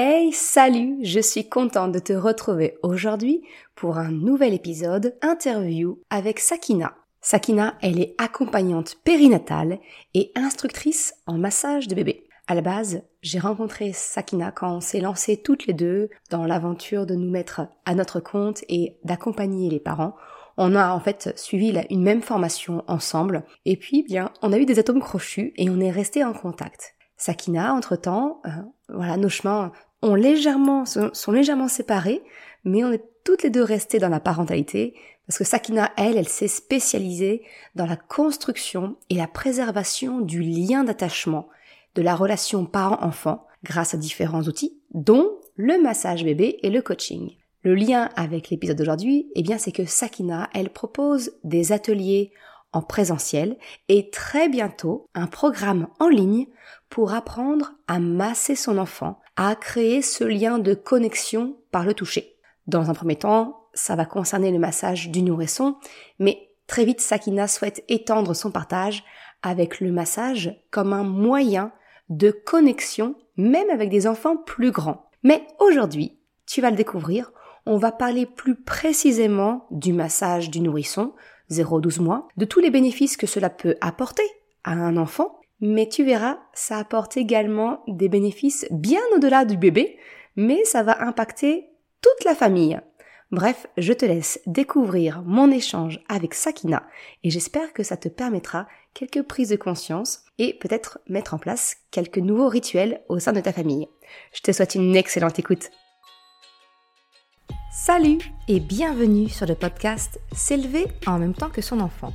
Hey, salut, je suis contente de te retrouver aujourd'hui pour un nouvel épisode interview avec Sakina. Sakina, elle est accompagnante périnatale et instructrice en massage de bébé. À la base, j'ai rencontré Sakina quand on s'est lancé toutes les deux dans l'aventure de nous mettre à notre compte et d'accompagner les parents. On a en fait suivi une même formation ensemble et puis bien on a eu des atomes crochus et on est resté en contact. Sakina, entre-temps, euh, voilà, nos chemins ont légèrement, sont, légèrement séparés, mais on est toutes les deux restées dans la parentalité, parce que Sakina, elle, elle s'est spécialisée dans la construction et la préservation du lien d'attachement, de la relation parent-enfant, grâce à différents outils, dont le massage bébé et le coaching. Le lien avec l'épisode d'aujourd'hui, eh bien, c'est que Sakina, elle propose des ateliers en présentiel et très bientôt un programme en ligne pour apprendre à masser son enfant, à créer ce lien de connexion par le toucher. Dans un premier temps, ça va concerner le massage du nourrisson, mais très vite Sakina souhaite étendre son partage avec le massage comme un moyen de connexion même avec des enfants plus grands. Mais aujourd'hui, tu vas le découvrir, on va parler plus précisément du massage du nourrisson, 0-12 mois, de tous les bénéfices que cela peut apporter à un enfant, mais tu verras, ça apporte également des bénéfices bien au-delà du bébé, mais ça va impacter toute la famille. Bref, je te laisse découvrir mon échange avec Sakina et j'espère que ça te permettra quelques prises de conscience et peut-être mettre en place quelques nouveaux rituels au sein de ta famille. Je te souhaite une excellente écoute. Salut et bienvenue sur le podcast S'élever en même temps que son enfant.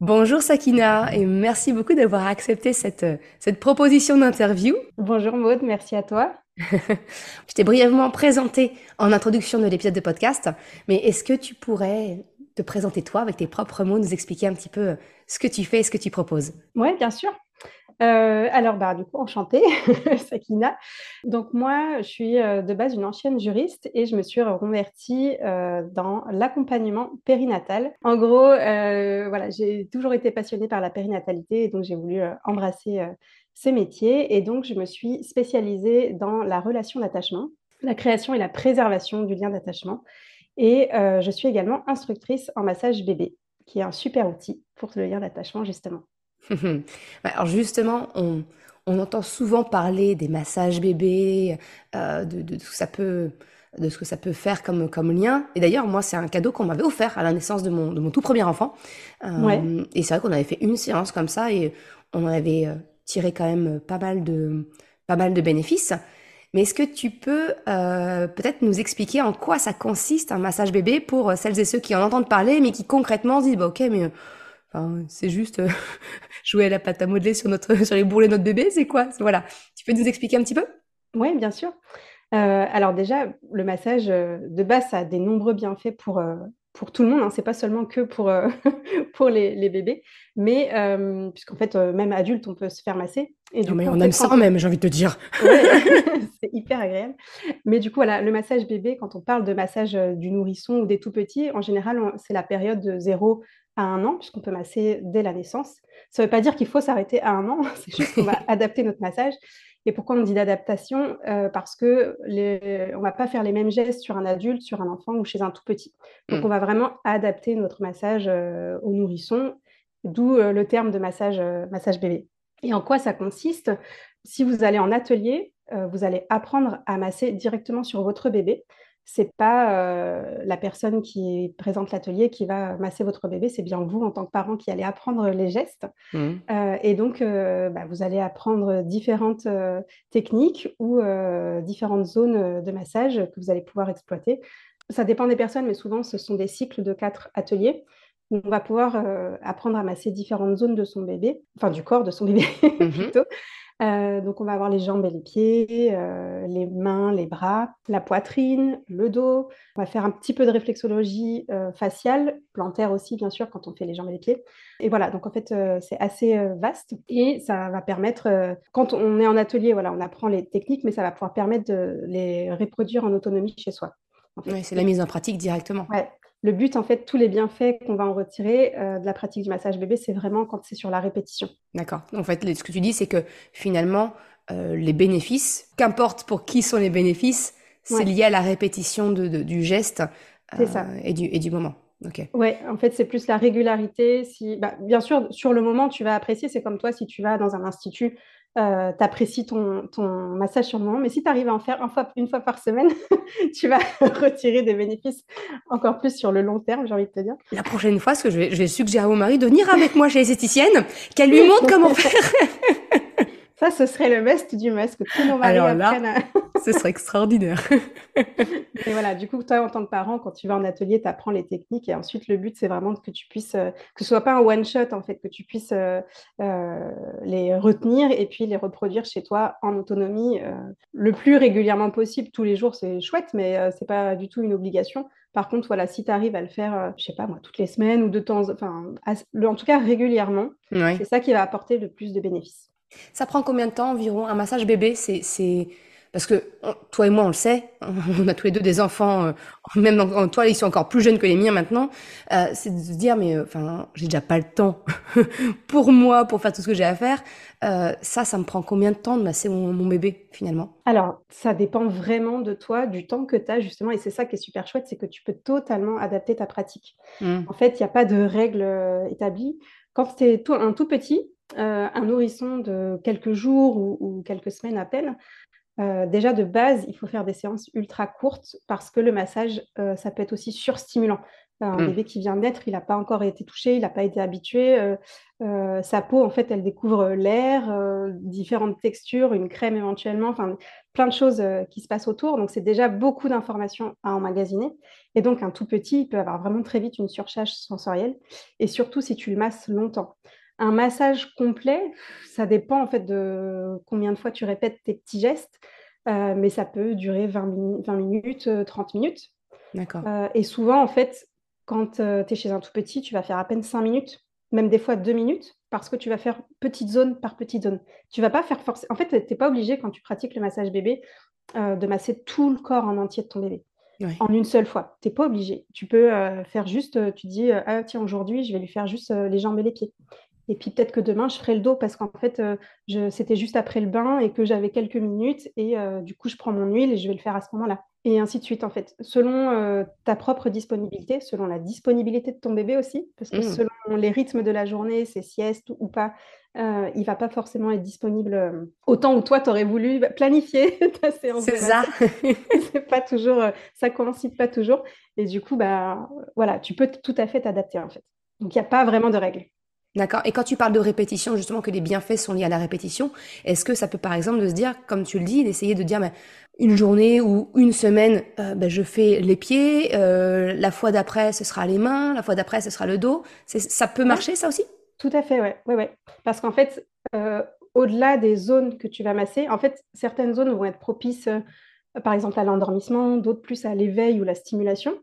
Bonjour Sakina et merci beaucoup d'avoir accepté cette, cette proposition d'interview. Bonjour Maude, merci à toi. Je t'ai brièvement présenté en introduction de l'épisode de podcast, mais est-ce que tu pourrais te présenter toi avec tes propres mots, nous expliquer un petit peu ce que tu fais et ce que tu proposes? Oui, bien sûr. Euh, alors, bah, du coup, enchantée, Sakina. Donc, moi, je suis euh, de base une ancienne juriste et je me suis reconvertie euh, dans l'accompagnement périnatal. En gros, voilà, j'ai toujours été passionnée par la périnatalité et donc j'ai voulu embrasser ce métier. Et donc, je me suis spécialisée dans la relation d'attachement, la création et la préservation du lien d'attachement. Et je suis également instructrice en massage bébé, qui est un super outil pour le lien d'attachement, justement. Alors justement, on, entend souvent parler des massages bébés, euh, de, ce que ça peut, de ce que ça peut faire comme, comme lien. Et d'ailleurs, moi, c'est un cadeau qu'on m'avait offert à la naissance de mon, de mon tout premier enfant. Euh, et c'est vrai qu'on avait fait une séance comme ça et on avait euh, tiré quand même pas mal de, pas mal de bénéfices. Mais est-ce que tu peux peut-être nous expliquer en quoi ça consiste un massage bébé pour celles et ceux qui en entendent parler, mais qui concrètement se disent bah, ok, mais c'est juste euh, jouer à la pâte à modeler sur, notre, sur les bourrelets de notre bébé, c'est quoi? Voilà. Tu peux nous expliquer un petit peu? Oui, bien sûr. Euh, alors déjà, le massage, euh, de base, ça a des nombreux bienfaits pour, pour tout le monde. Hein. C'est pas seulement que pour, pour les, bébés, mais puisqu'en fait, même adulte, on peut se faire masser. Et du mais on aime ça même, j'ai envie de te dire. c'est hyper agréable. Mais du coup, voilà, le massage bébé, quand on parle de massage du nourrisson ou des tout petits, en général, c'est la période de 0 à un an, puisqu'on peut masser dès la naissance. Ça ne veut pas dire qu'il faut s'arrêter à un an, c'est juste qu'on va adapter notre massage. Et pourquoi on dit d'adaptation? Euh, Parce que les... on ne va pas faire les mêmes gestes sur un adulte, sur un enfant ou chez un tout petit. Donc, mmh. on va vraiment adapter notre massage euh, au nourrisson, d'où euh, le terme de massage, massage bébé. Et en quoi ça consiste? Si vous allez en atelier, vous allez apprendre à masser directement sur votre bébé c'est pas euh, la personne qui présente l'atelier qui va masser votre bébé, c'est bien vous en tant que parent qui allez apprendre les gestes. Mmh. Euh, et donc, euh, bah, vous allez apprendre différentes techniques ou différentes zones de massage que vous allez pouvoir exploiter. Ça dépend des personnes, mais souvent, ce sont des cycles de quatre ateliers. Où on va pouvoir apprendre à masser différentes zones de son bébé, enfin du corps de son bébé mmh plutôt, Euh, donc, on va avoir les jambes et les pieds, euh, les mains, les bras, la poitrine, le dos. On va faire un petit peu de réflexologie euh, faciale, plantaire aussi, bien sûr, quand on fait les jambes et les pieds. Et voilà, donc en fait, c'est assez vaste et ça va permettre, quand on est en atelier, voilà, on apprend les techniques, mais ça va pouvoir permettre de les reproduire en autonomie chez soi. Oui, c'est la mise en pratique directement. Ouais, le but, en fait, tous les bienfaits qu'on va en retirer euh, de la pratique du massage bébé, c'est vraiment quand c'est sur la répétition. D'accord. En fait, ce que tu dis, c'est que finalement, euh, les bénéfices, qu'importe pour qui sont les bénéfices, c'est lié à la répétition du geste euh, Et, du, et du moment. Okay. Ouais, en fait, c'est plus la régularité. Si, bah, bien sûr, sur le moment, tu vas apprécier. C'est comme toi, si tu vas dans un institut euh, tu apprécies ton, massage sur le moment. Mais si tu arrives à en faire une fois par semaine, tu vas retirer des bénéfices encore plus sur le long terme, j'ai envie de te dire. La prochaine fois, ce que je vais, je vais suggérer à mon mari de venir avec moi chez l'esthéticienne, qu'elle lui montre comment faire. Ça, ce serait le must du must, que tous nos maris Alors là, ce serait extraordinaire. et voilà, du coup, toi, en tant que parent, quand tu vas en atelier, tu apprends les techniques et ensuite, le but, c'est vraiment que tu puisses, euh, que ce soit pas un one-shot, en fait, que tu puisses euh, euh, les retenir et puis les reproduire chez toi en autonomie le plus régulièrement possible. Tous les jours, c'est chouette, mais c'est pas du tout une obligation. Par contre, voilà, si tu arrives à le faire, je sais pas moi, toutes les semaines ou de temps, enfin, en tout cas régulièrement, c'est ça qui va apporter le plus de bénéfices. Ça prend combien de temps environ? Un massage bébé C'est parce que toi et moi on le sait, on a tous les deux des enfants, euh, même toi ils sont encore plus jeunes que les miens maintenant. Euh, c'est de se dire mais euh, enfin j'ai déjà pas le temps pour moi pour faire tout ce que j'ai à faire. ça, ça me prend combien de temps de masser mon, bébé finalement? Alors ça dépend vraiment de toi, du temps que tu as justement, et c'est ça qui est super chouette, c'est que tu peux totalement adapter ta pratique. Mmh. En fait, il n'y a pas de règles établies. Quand tu es un tout petit, euh, un nourrisson de quelques jours ou, quelques semaines à peine, euh, déjà de base, il faut faire des séances ultra courtes parce que le massage, euh, ça peut être aussi surstimulant. Un mmh. bébé qui vient d'être, il n'a pas encore été touché, il n'a pas été habitué. sa peau, en fait, elle découvre l'air, différentes textures, une crème éventuellement, enfin, plein de choses qui se passent autour. Donc, c'est déjà beaucoup d'informations à emmagasiner. Et donc, un tout petit, il peut avoir vraiment très vite une surcharge sensorielle. Et surtout, si tu le masses longtemps. Un massage complet, ça dépend en fait de combien de fois tu répètes tes petits gestes, euh, mais ça peut durer 20, minutes, 30 euh, minutes. D'accord. Euh, et souvent, en fait, quand tu es chez un tout petit, tu vas faire à peine 5 minutes, même des fois 2 minutes, parce que tu vas faire petite zone par petite zone. Tu vas pas faire forcément. En fait, tu n'es pas obligé, quand tu pratiques le massage bébé, de masser tout le corps en entier de ton bébé. En une seule fois. Tu n'es pas obligé. Tu peux faire juste, tu dis, ah tiens, aujourd'hui, je vais lui faire juste les jambes et les pieds. Et puis peut-être que demain, je ferai le dos parce qu'en fait, euh, c'était juste après le bain et que j'avais quelques minutes. Et euh, du coup, je prends mon huile et je vais le faire à ce moment-là. Et ainsi de suite, en fait. Selon euh, ta propre disponibilité, selon la disponibilité de ton bébé aussi. Parce que mmh. selon les rythmes de la journée, ses siestes ou pas, il ne va pas forcément être disponible autant où toi, tu aurais voulu planifier ta séance. C'est ça. C'est pas toujours, ça coïncide pas toujours. Et du coup, bah, voilà, tu peux tout à fait t'adapter, en fait. Donc, il n'y a pas vraiment de règles. D'accord. Et quand tu parles de répétition, justement, que les bienfaits sont liés à la répétition, est-ce que ça peut, par exemple, de se dire, comme tu le dis, d'essayer de dire, ben, une journée ou une semaine, euh, ben, je fais les pieds, euh, la fois d'après, ce sera les mains, la fois d'après, ce sera le dos. Ça peut marcher, ça aussi? Tout à fait, ouais. ouais, ouais. Parce qu'en fait, euh, au-delà des zones que tu vas masser, en fait, certaines zones vont être propices, par exemple, à l'endormissement, d'autres plus à l'éveil ou la stimulation.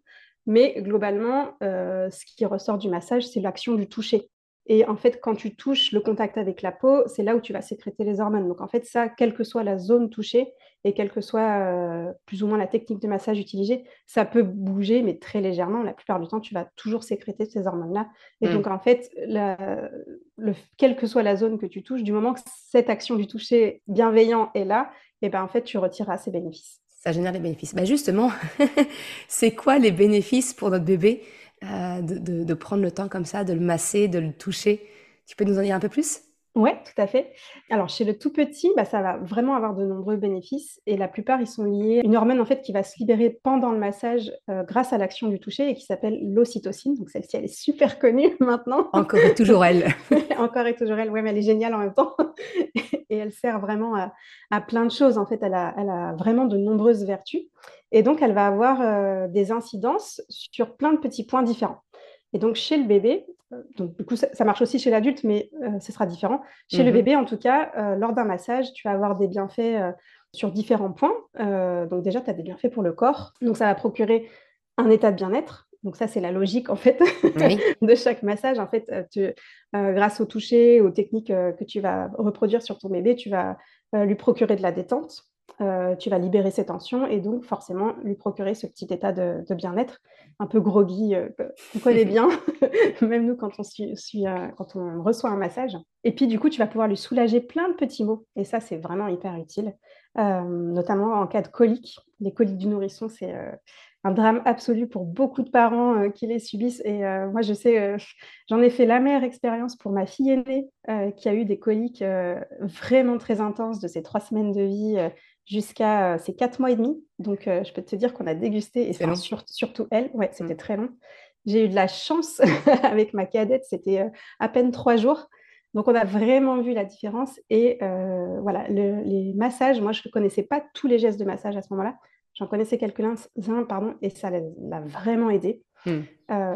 Mais globalement, ce qui ressort du massage, c'est l'action du toucher. Et en fait, quand tu touches le contact avec la peau, c'est là où tu vas sécréter les hormones. Donc en fait, ça, quelle que soit la zone touchée et quelle que soit euh, plus ou moins la technique de massage utilisée, ça peut bouger, mais très légèrement. La plupart du temps, tu vas toujours sécréter ces hormones-là. Et mm. donc en fait, le, quelle que soit la zone que tu touches, du moment que cette action du toucher bienveillant est là, et eh ben en fait, tu retireras ses bénéfices. Ça génère des bénéfices. Bah justement, c'est quoi les bénéfices pour notre bébé? Euh, de, prendre le temps comme ça, de le masser, de le toucher. Tu peux nous en dire un peu plus? Oui, tout à fait. Alors, chez le tout petit, bah, ça va vraiment avoir de nombreux bénéfices et la plupart, ils sont liés à une hormone en fait qui va se libérer pendant le massage euh, grâce à l'action du toucher et qui s'appelle l'ocytocine. Donc, celle-ci, elle est super connue maintenant. Encore et toujours elle. Encore et toujours elle. Oui, mais elle est géniale en même temps et elle sert vraiment à, plein de choses. En fait, elle a, elle a, vraiment de nombreuses vertus et donc, elle va avoir euh, des incidences sur plein de petits points différents. Et donc, chez le bébé, donc du coup, ça, marche aussi chez l'adulte, mais ce sera différent. Chez le mmh bébé, en tout cas, lors d'un massage, tu vas avoir des bienfaits sur différents points. donc déjà, tu as des bienfaits pour le corps. Donc ça va procurer un état de bien-être. Donc ça, c'est la logique en fait de chaque massage. En fait, tu, grâce au toucher, aux techniques que tu vas reproduire sur ton bébé, tu vas lui procurer de la détente. Euh, tu vas libérer ses tensions et donc forcément lui procurer ce petit état de, bien-être un peu groggy euh, qu'on connaît bien, même nous quand on, suit, euh, quand on reçoit un massage. Et puis du coup, tu vas pouvoir lui soulager plein de petits mots et ça, c'est vraiment hyper utile, notamment en cas de coliques. Les coliques du nourrisson, c'est un drame absolu pour beaucoup de parents qui les subissent. Et moi, je sais, j'en ai fait la meilleure expérience pour ma fille aînée qui a eu des coliques vraiment très intenses de ses trois semaines de vie jusqu'à ces quatre mois et demi. Donc, je peux te dire qu'on a dégusté, et c'est surtout elle, ouais, c'était mmh. très long. J'ai eu de la chance avec ma cadette, c'était à peine trois jours. Donc, on a vraiment vu la différence. Et voilà, les massages, moi, je ne connaissais pas tous les gestes de massage à ce moment-là. J'en connaissais quelques-uns, pardon, et ça l'a vraiment aidé. Mmh.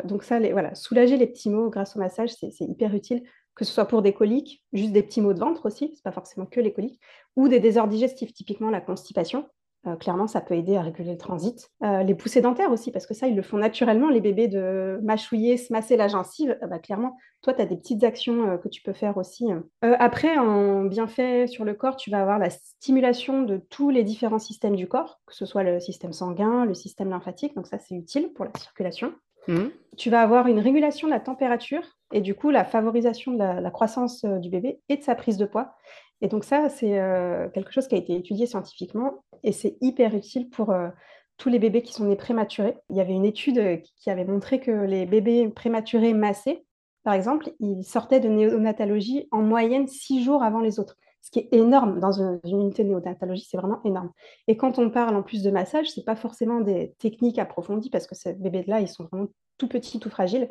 donc ça, les, voilà, soulager les petits mots grâce au massage, c'est hyper utile que ce soit pour des coliques, juste des petits maux de ventre aussi, c'est pas forcément que les coliques, ou des désordres digestifs, typiquement la constipation. Euh, clairement, ça peut aider à réguler le transit. Euh, les poussées dentaires aussi, parce que ça, ils le font naturellement, les bébés, de mâchouiller, se masser la gencive. Euh, bah, clairement, toi, tu as des petites actions que tu peux faire aussi. après, en bienfait sur le corps, tu vas avoir la stimulation de tous les différents systèmes du corps, que ce soit le système sanguin, le système lymphatique, donc ça, c'est utile pour la circulation. Mmh. Tu vas avoir une régulation de la température et du coup la favorisation de la, croissance du bébé et de sa prise de poids. Et donc ça, c'est euh, quelque chose qui a été étudié scientifiquement et c'est hyper utile pour euh, tous les bébés qui sont nés prématurés. Il y avait une étude qui avait montré que les bébés prématurés massés, par exemple, ils sortaient de néonatologie en moyenne six jours avant les autres ce qui est énorme dans une, unité de néonatologie, c'est vraiment énorme. Et quand on parle en plus de massage, ce n'est pas forcément des techniques approfondies parce que ces bébés-là, ils sont vraiment tout petits, tout fragiles.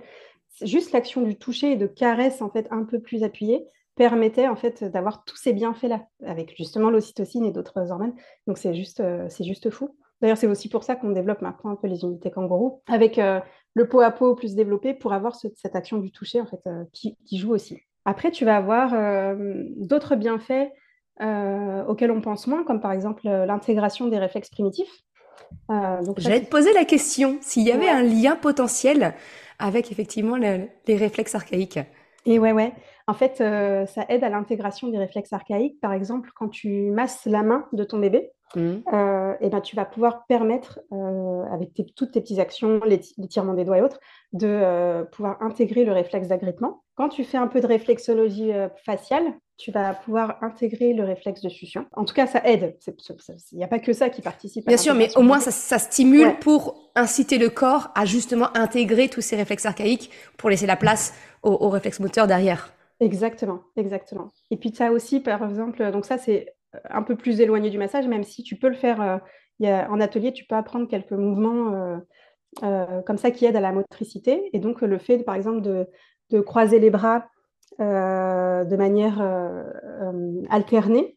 Juste l'action du toucher et de caresse en fait un peu plus appuyée permettait en fait d'avoir tous ces bienfaits-là, avec justement l'ocytocine et d'autres hormones. Donc c'est juste, euh, c'est juste fou. D'ailleurs, c'est aussi pour ça qu'on développe maintenant un peu les unités kangourous, avec euh, le pot à peau plus développé pour avoir cette action du toucher en fait, euh, qui, joue aussi. Après, tu vas avoir euh, d'autres bienfaits auxquels on pense moins, comme par exemple l'intégration des réflexes primitifs. J'allais te poser la question, s'il y avait un lien potentiel avec effectivement les réflexes archaïques? Et ouais, ouais. En fait, ça aide à l'intégration des réflexes archaïques. Par exemple, quand tu masses la main de ton bébé, et mmh. ben, tu vas pouvoir permettre, avec toutes tes petites actions, l'étirement des doigts et autres, de pouvoir intégrer le réflexe d'agrippement. Quand tu fais un peu de réflexologie faciale, tu vas pouvoir intégrer le réflexe de succion. En tout cas, ça aide. Il n'y a pas que ça qui participe. Bien sûr, mais au moins, ça, stimule pour inciter le corps à justement intégrer tous ces réflexes archaïques pour laisser la place aux, réflexes moteurs derrière. Exactement, exactement. Et puis, tu as aussi, par exemple, donc ça, c'est un peu plus éloigné du massage, même si tu peux le faire euh, en atelier, tu peux apprendre quelques mouvements euh, euh, comme ça qui aident à la motricité. Et donc, le fait, par exemple, de, croiser les bras de manière alternée,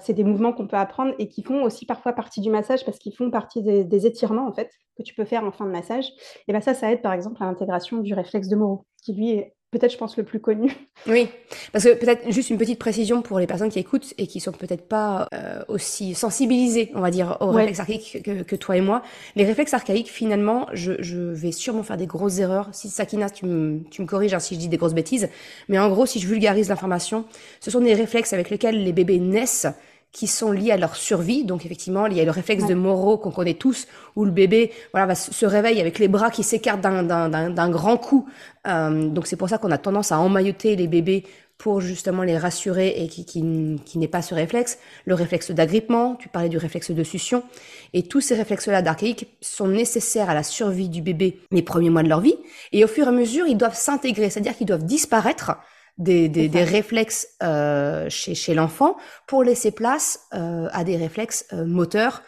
c'est des mouvements qu'on peut apprendre et qui font aussi parfois partie du massage parce qu'ils font partie des, étirements en fait que tu peux faire en fin de massage. Et bien ça, ça aide par exemple à l'intégration du réflexe de Moreau, qui lui est peut-être, je pense, le plus connu. Oui, parce que peut-être juste une petite précision pour les personnes qui écoutent et qui sont peut-être pas euh, aussi sensibilisées, on va dire, aux réflexes archaïques que, toi et moi. Les réflexes archaïques, finalement, je, vais sûrement faire des grosses erreurs. Si Sakina, tu me, tu me corriges hein, si je dis des grosses bêtises. Mais en gros, si je vulgarise l'information, ce sont des réflexes avec lesquels les bébés naissent qui sont liés à leur survie. Donc effectivement, il y a le réflexe de Moreau qu'on connaît tous, où le bébé voilà, va se réveille avec les bras qui s'écartent d'un grand coup. Euh, donc c'est pour ça qu'on a tendance à emmailloter les bébés pour justement les rassurer et qui, qui, qui n'est pas ce réflexe. Le réflexe d'agrippement, tu parlais du réflexe de succion. Et tous ces réflexes-là d'archaïque sont nécessaires à la survie du bébé les premiers mois de leur vie. Et au fur et à mesure, ils doivent s'intégrer, c'est-à-dire qu'ils doivent disparaître des, des, réflexes euh, chez, chez l'enfant pour laisser place euh, à des réflexes euh, moteurs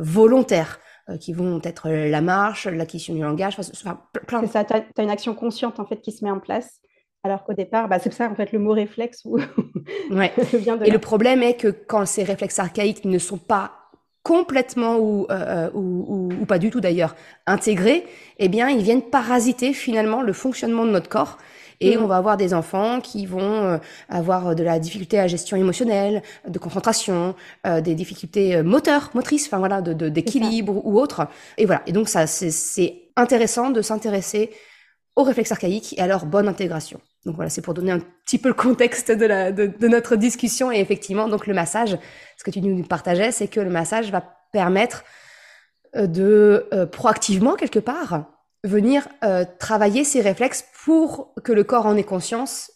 volontaires qui vont être la marche, l'acquisition du langage, enfin, plein. C'est ça, tu as, une action consciente en fait qui se met en place. Alors qu'au départ, bah, c'est ça en fait le mot réflexe. ouais. Et le problème est que quand ces réflexes archaïques ne sont pas complètement ou, euh, ou, ou, pas du tout d'ailleurs intégrés, eh bien, ils viennent parasiter finalement le fonctionnement de notre corps. Et mm. on va avoir des enfants qui vont euh, avoir de la difficulté à gestion émotionnelle, de concentration, euh, des difficultés moteurs, motrices, enfin voilà, de d'équilibre ou autre. Et voilà. Et donc ça, c'est intéressant de s'intéresser aux réflexes archaïques et à leur bonne intégration. Donc voilà, c'est pour donner un petit peu le contexte de, la, de, de, notre discussion. Et effectivement, donc le massage, ce que tu nous partageais, c'est que le massage va permettre euh, de euh, proactivement, quelque part, venir euh, travailler ces réflexes pour que le corps en ait conscience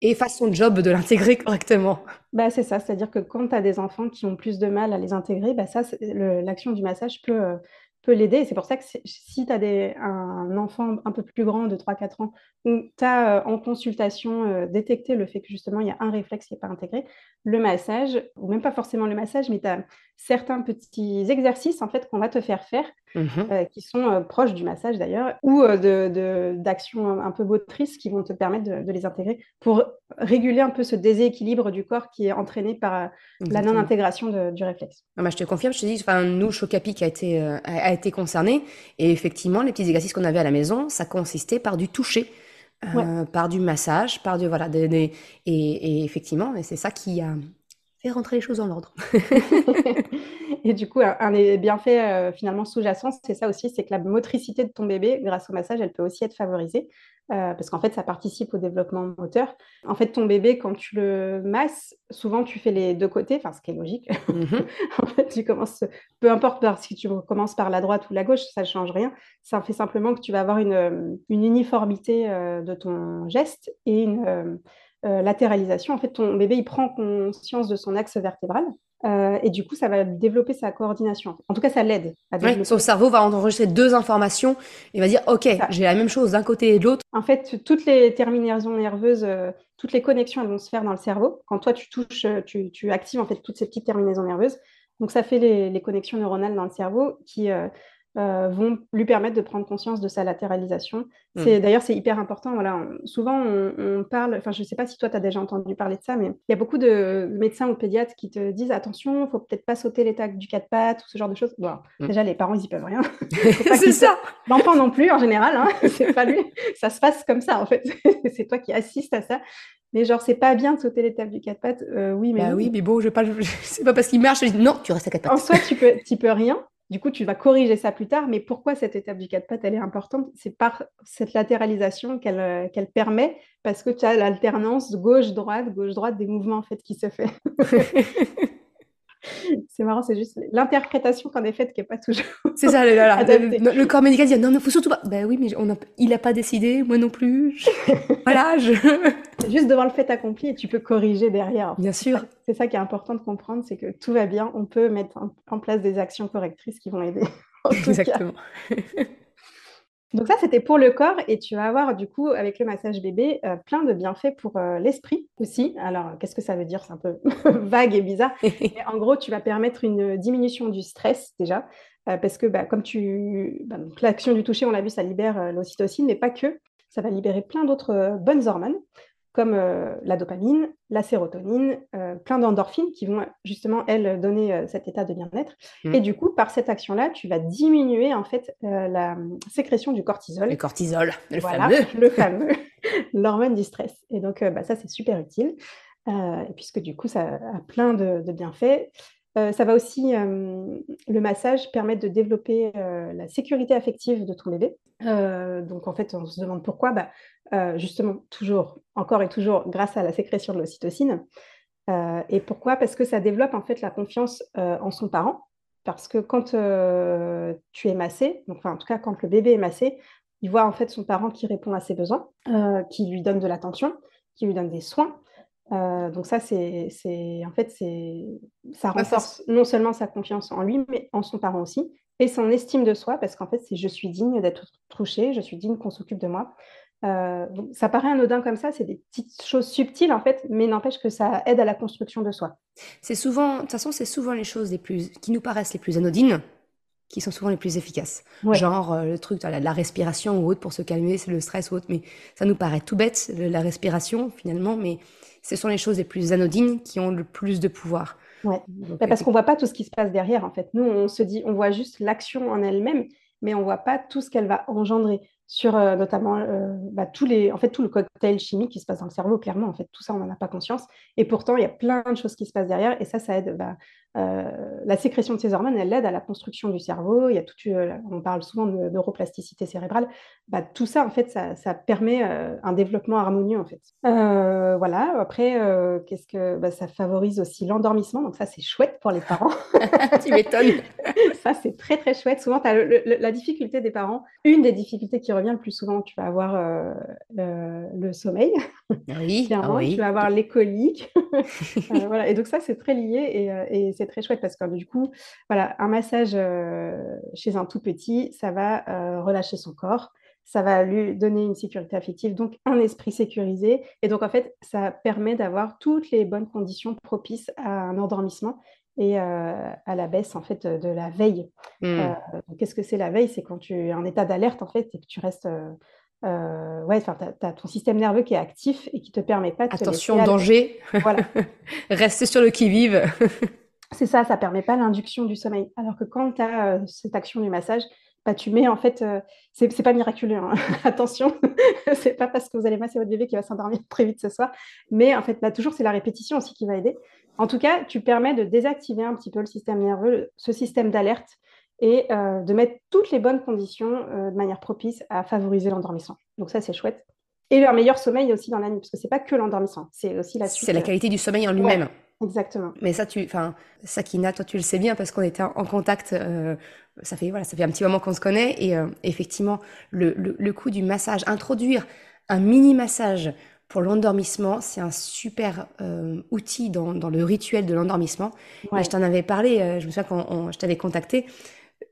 et fasse son job de l'intégrer correctement. Bah, c'est ça, c'est-à-dire que quand tu as des enfants qui ont plus de mal à les intégrer, bah, ça, l'action du massage peut peut l'aider. c'est pour ça que si tu as un enfant un peu plus grand de 3-4 ans, où tu as euh, en consultation euh, détecté le fait que justement il y a un réflexe qui n'est pas intégré, le massage, ou même pas forcément le massage, mais tu as certains petits exercices en fait qu'on va te faire faire, mmh euh, qui sont proches du massage d'ailleurs, ou d'actions un peu motrices qui vont te permettre de, les intégrer pour réguler un peu ce déséquilibre du corps qui est entraîné par la non-intégration du réflexe. Ah bah, je te confirme, je te dis, nous, Chocapic a été, a, été concerné, et effectivement, les petits exercices qu'on avait à la maison, ça consistait par du toucher. par du massage, par du voilà, et, et, effectivement, c'est ça qui a fait rentrer les choses en ordre. Et du coup, un, des bienfaits euh, finalement sous-jacents, c'est ça aussi, c'est que la motricité de ton bébé, grâce au massage, elle peut aussi être favorisée. Euh, parce qu'en fait, ça participe au développement moteur. En fait, ton bébé, quand tu le masses, souvent tu fais les deux côtés, enfin, ce qui est logique. Mhm. en fait, tu commences, peu importe si tu commences par la droite ou la gauche, ça ne change rien. Ça fait simplement que tu vas avoir une, une uniformité euh, de ton geste et une latéralisation. En fait, ton bébé, il prend conscience de son axe vertébral. Euh, et du coup, ça va développer sa coordination. En tout cas, ça l'aide son cerveau va enregistrer deux informations et va dire Ok, j'ai la même chose d'un côté et de l'autre. En fait, toutes les terminaisons nerveuses, euh, toutes les connexions, elles vont se faire dans le cerveau. Quand toi, tu touches, euh, tu, tu actives en fait toutes ces petites terminaisons nerveuses. Donc, ça fait les, les connexions neuronales dans le cerveau qui, euh, vont lui permettre de prendre conscience de sa latéralisation. C'est D'ailleurs, c'est hyper important. Voilà. souvent, on, parle, enfin, je ne sais pas si toi, tu as déjà entendu parler de ça, mais il y a beaucoup de médecins ou pédiatres qui te disent attention, il ne faut peut-être pas sauter l'étape du quatre pattes ou ce genre de choses. Bon, hmm. Déjà, les parents, ils n'y peuvent rien. c'est ça. L'enfant non plus, en général. Hein. c'est pas lui. Ça se passe comme ça, en fait. c'est toi qui assistes à ça. Mais genre, c'est pas bien de sauter l'étape du quatre pattes. Euh, oui, mais. Bah oui, mais bon, je pas. C'est pas parce qu'il marche. Je dis non, tu restes à quatre pattes. En soi, tu peux, tu peux rien. Du coup, tu vas corriger ça plus tard, mais pourquoi cette étape du quatre pattes, elle est importante? C'est par cette latéralisation qu'elle euh, qu'elle permet, parce que tu as l'alternance gauche-droite, gauche-droite des mouvements en fait qui se fait. c'est marrant, c'est juste l'interprétation qu'on est faite qui n'est pas toujours. C'est ça, le, corps médical dit non, il faut surtout pas. Ben oui, mais on il n'a pas décidé, moi non plus. voilà, je. juste devant le fait accompli et tu peux corriger derrière. Bien sûr. C'est ça qui est important de comprendre, c'est que tout va bien, on peut mettre en place des actions correctrices qui vont aider. Exactement. Donc ça, c'était pour le corps et tu vas avoir du coup avec le massage bébé euh, plein de bienfaits pour euh, l'esprit aussi. Alors qu'est-ce que ça veut dire? C'est un peu vague et bizarre. en gros, tu vas permettre une diminution du stress déjà euh, parce que bah, comme tu... Bah, l'action du toucher, on l'a vu, ça libère l'ocytocine, mais pas que. Ça va libérer plein d'autres bonnes hormones comme euh, la dopamine, la sérotonine, euh, plein d'endorphines qui vont justement, elles, donner euh, cet état de bien-être. Mm. Et du coup, par cette action-là, tu vas diminuer en fait la sécrétion du cortisol. Le cortisol, le fameux. Le fameux, l'hormone du stress. Et donc, bah, ça, c'est super utile, puisque du coup, ça a plein de, de bienfaits. Ça va aussi, le massage, permettre de développer la sécurité affective de ton bébé. donc, en fait, on se demande pourquoi. Bah, euh, justement, toujours, encore et toujours, grâce à la sécrétion de l'ocytocine. Euh, et pourquoi? Parce que ça développe en fait la confiance euh, en son parent. Parce que quand tu es massé, donc, enfin, en tout cas quand le bébé est massé, il voit en fait son parent qui répond à ses besoins, qui lui donne de l'attention, qui lui donne des soins. Donc ça, c'est, en fait, c'est, ça renforce non seulement sa confiance en lui, mais en son parent aussi, et son estime de soi, parce qu'en fait, c'est je suis digne d'être touchée, je suis digne qu'on s'occupe de moi. Euh, ça paraît anodin comme ça, c'est des petites choses subtiles en fait, mais n'empêche que ça aide à la construction de soi. C'est souvent, de toute façon, c'est souvent les choses les plus, qui nous paraissent les plus anodines, qui sont souvent les plus efficaces. Genre euh, le truc, la, la, respiration ou autre pour se calmer, c'est le stress ou autre, mais ça nous paraît tout bête, la respiration finalement, mais ce sont les choses les plus anodines qui ont le plus de pouvoir. Ouais. Bah, parce qu'on voit pas tout ce qui se passe derrière, en fait. Nous, on se dit, on voit juste l'action en elle-même, mais on voit pas tout ce qu'elle va engendrer sur euh, notamment euh, bah, tous les, en fait, tout le cocktail chimique qui se passe dans le cerveau, clairement, en fait, tout ça, on n'en a pas conscience. Et pourtant, il y a plein de choses qui se passent derrière, et ça, ça aide. Bah, euh, la sécrétion de ces hormones, elle aide à la construction du cerveau. Il y a tout, on parle souvent de neuroplasticité cérébrale. Bah, tout ça, en fait, ça, ça permet un développement harmonieux, en fait. voilà. Après, qu'est-ce que bah, ça favorise aussi l'endormissement. Donc ça, c'est chouette pour les parents. tu m'étonnes. ça, c'est très très chouette. Souvent, tu as la difficulté des parents. Une des difficultés qui revient le plus souvent, tu vas avoir euh, le, sommeil. Oui, ah oui. Tu vas avoir les coliques. Euh, voilà. Et donc ça, c'est très lié euh, et, c'est très chouette parce que du coup, voilà, un massage chez un tout petit, ça va relâcher son corps. Ça va lui donner une sécurité affective, donc un esprit sécurisé. Et donc, en fait, ça permet d'avoir toutes les bonnes conditions propices à un endormissement et à la baisse en fait de la veille. Mmh. Qu'est-ce que c'est la veille? C'est quand tu es en état d'alerte en fait et que tu restes ouais, tu as, ton système nerveux qui est actif et qui te permet pas de Attention, danger. Voilà. Reste sur le qui-vive. c'est ça, ça permet pas l'induction du sommeil. Alors que quand tu as cette action du massage, bah, tu mets en fait, c'est pas miraculeux, hein. attention, c'est pas parce que vous allez masser votre bébé qui va s'endormir très vite ce soir, mais en fait, bah, toujours c'est la répétition aussi qui va aider. En tout cas, tu permets de désactiver un petit peu le système nerveux, ce système d'alerte, et euh, de mettre toutes les bonnes conditions euh, de manière propice à favoriser l'endormissement. Donc ça, c'est chouette. Et leur meilleur sommeil aussi dans la nuit, parce que c'est pas que l'endormissement, c'est aussi la suite. C'est la qualité du sommeil en lui-même. Exactement. Mais ça, tu, enfin, Sakina, toi, tu le sais bien parce qu'on était en contact. Euh, ça fait voilà, ça fait un petit moment qu'on se connaît et effectivement, le, le, le coup du massage, introduire un mini massage pour l'endormissement, c'est un super euh, outil dans, le rituel de l'endormissement. je t'en avais parlé, euh, je me souviens quand je t'avais contacté,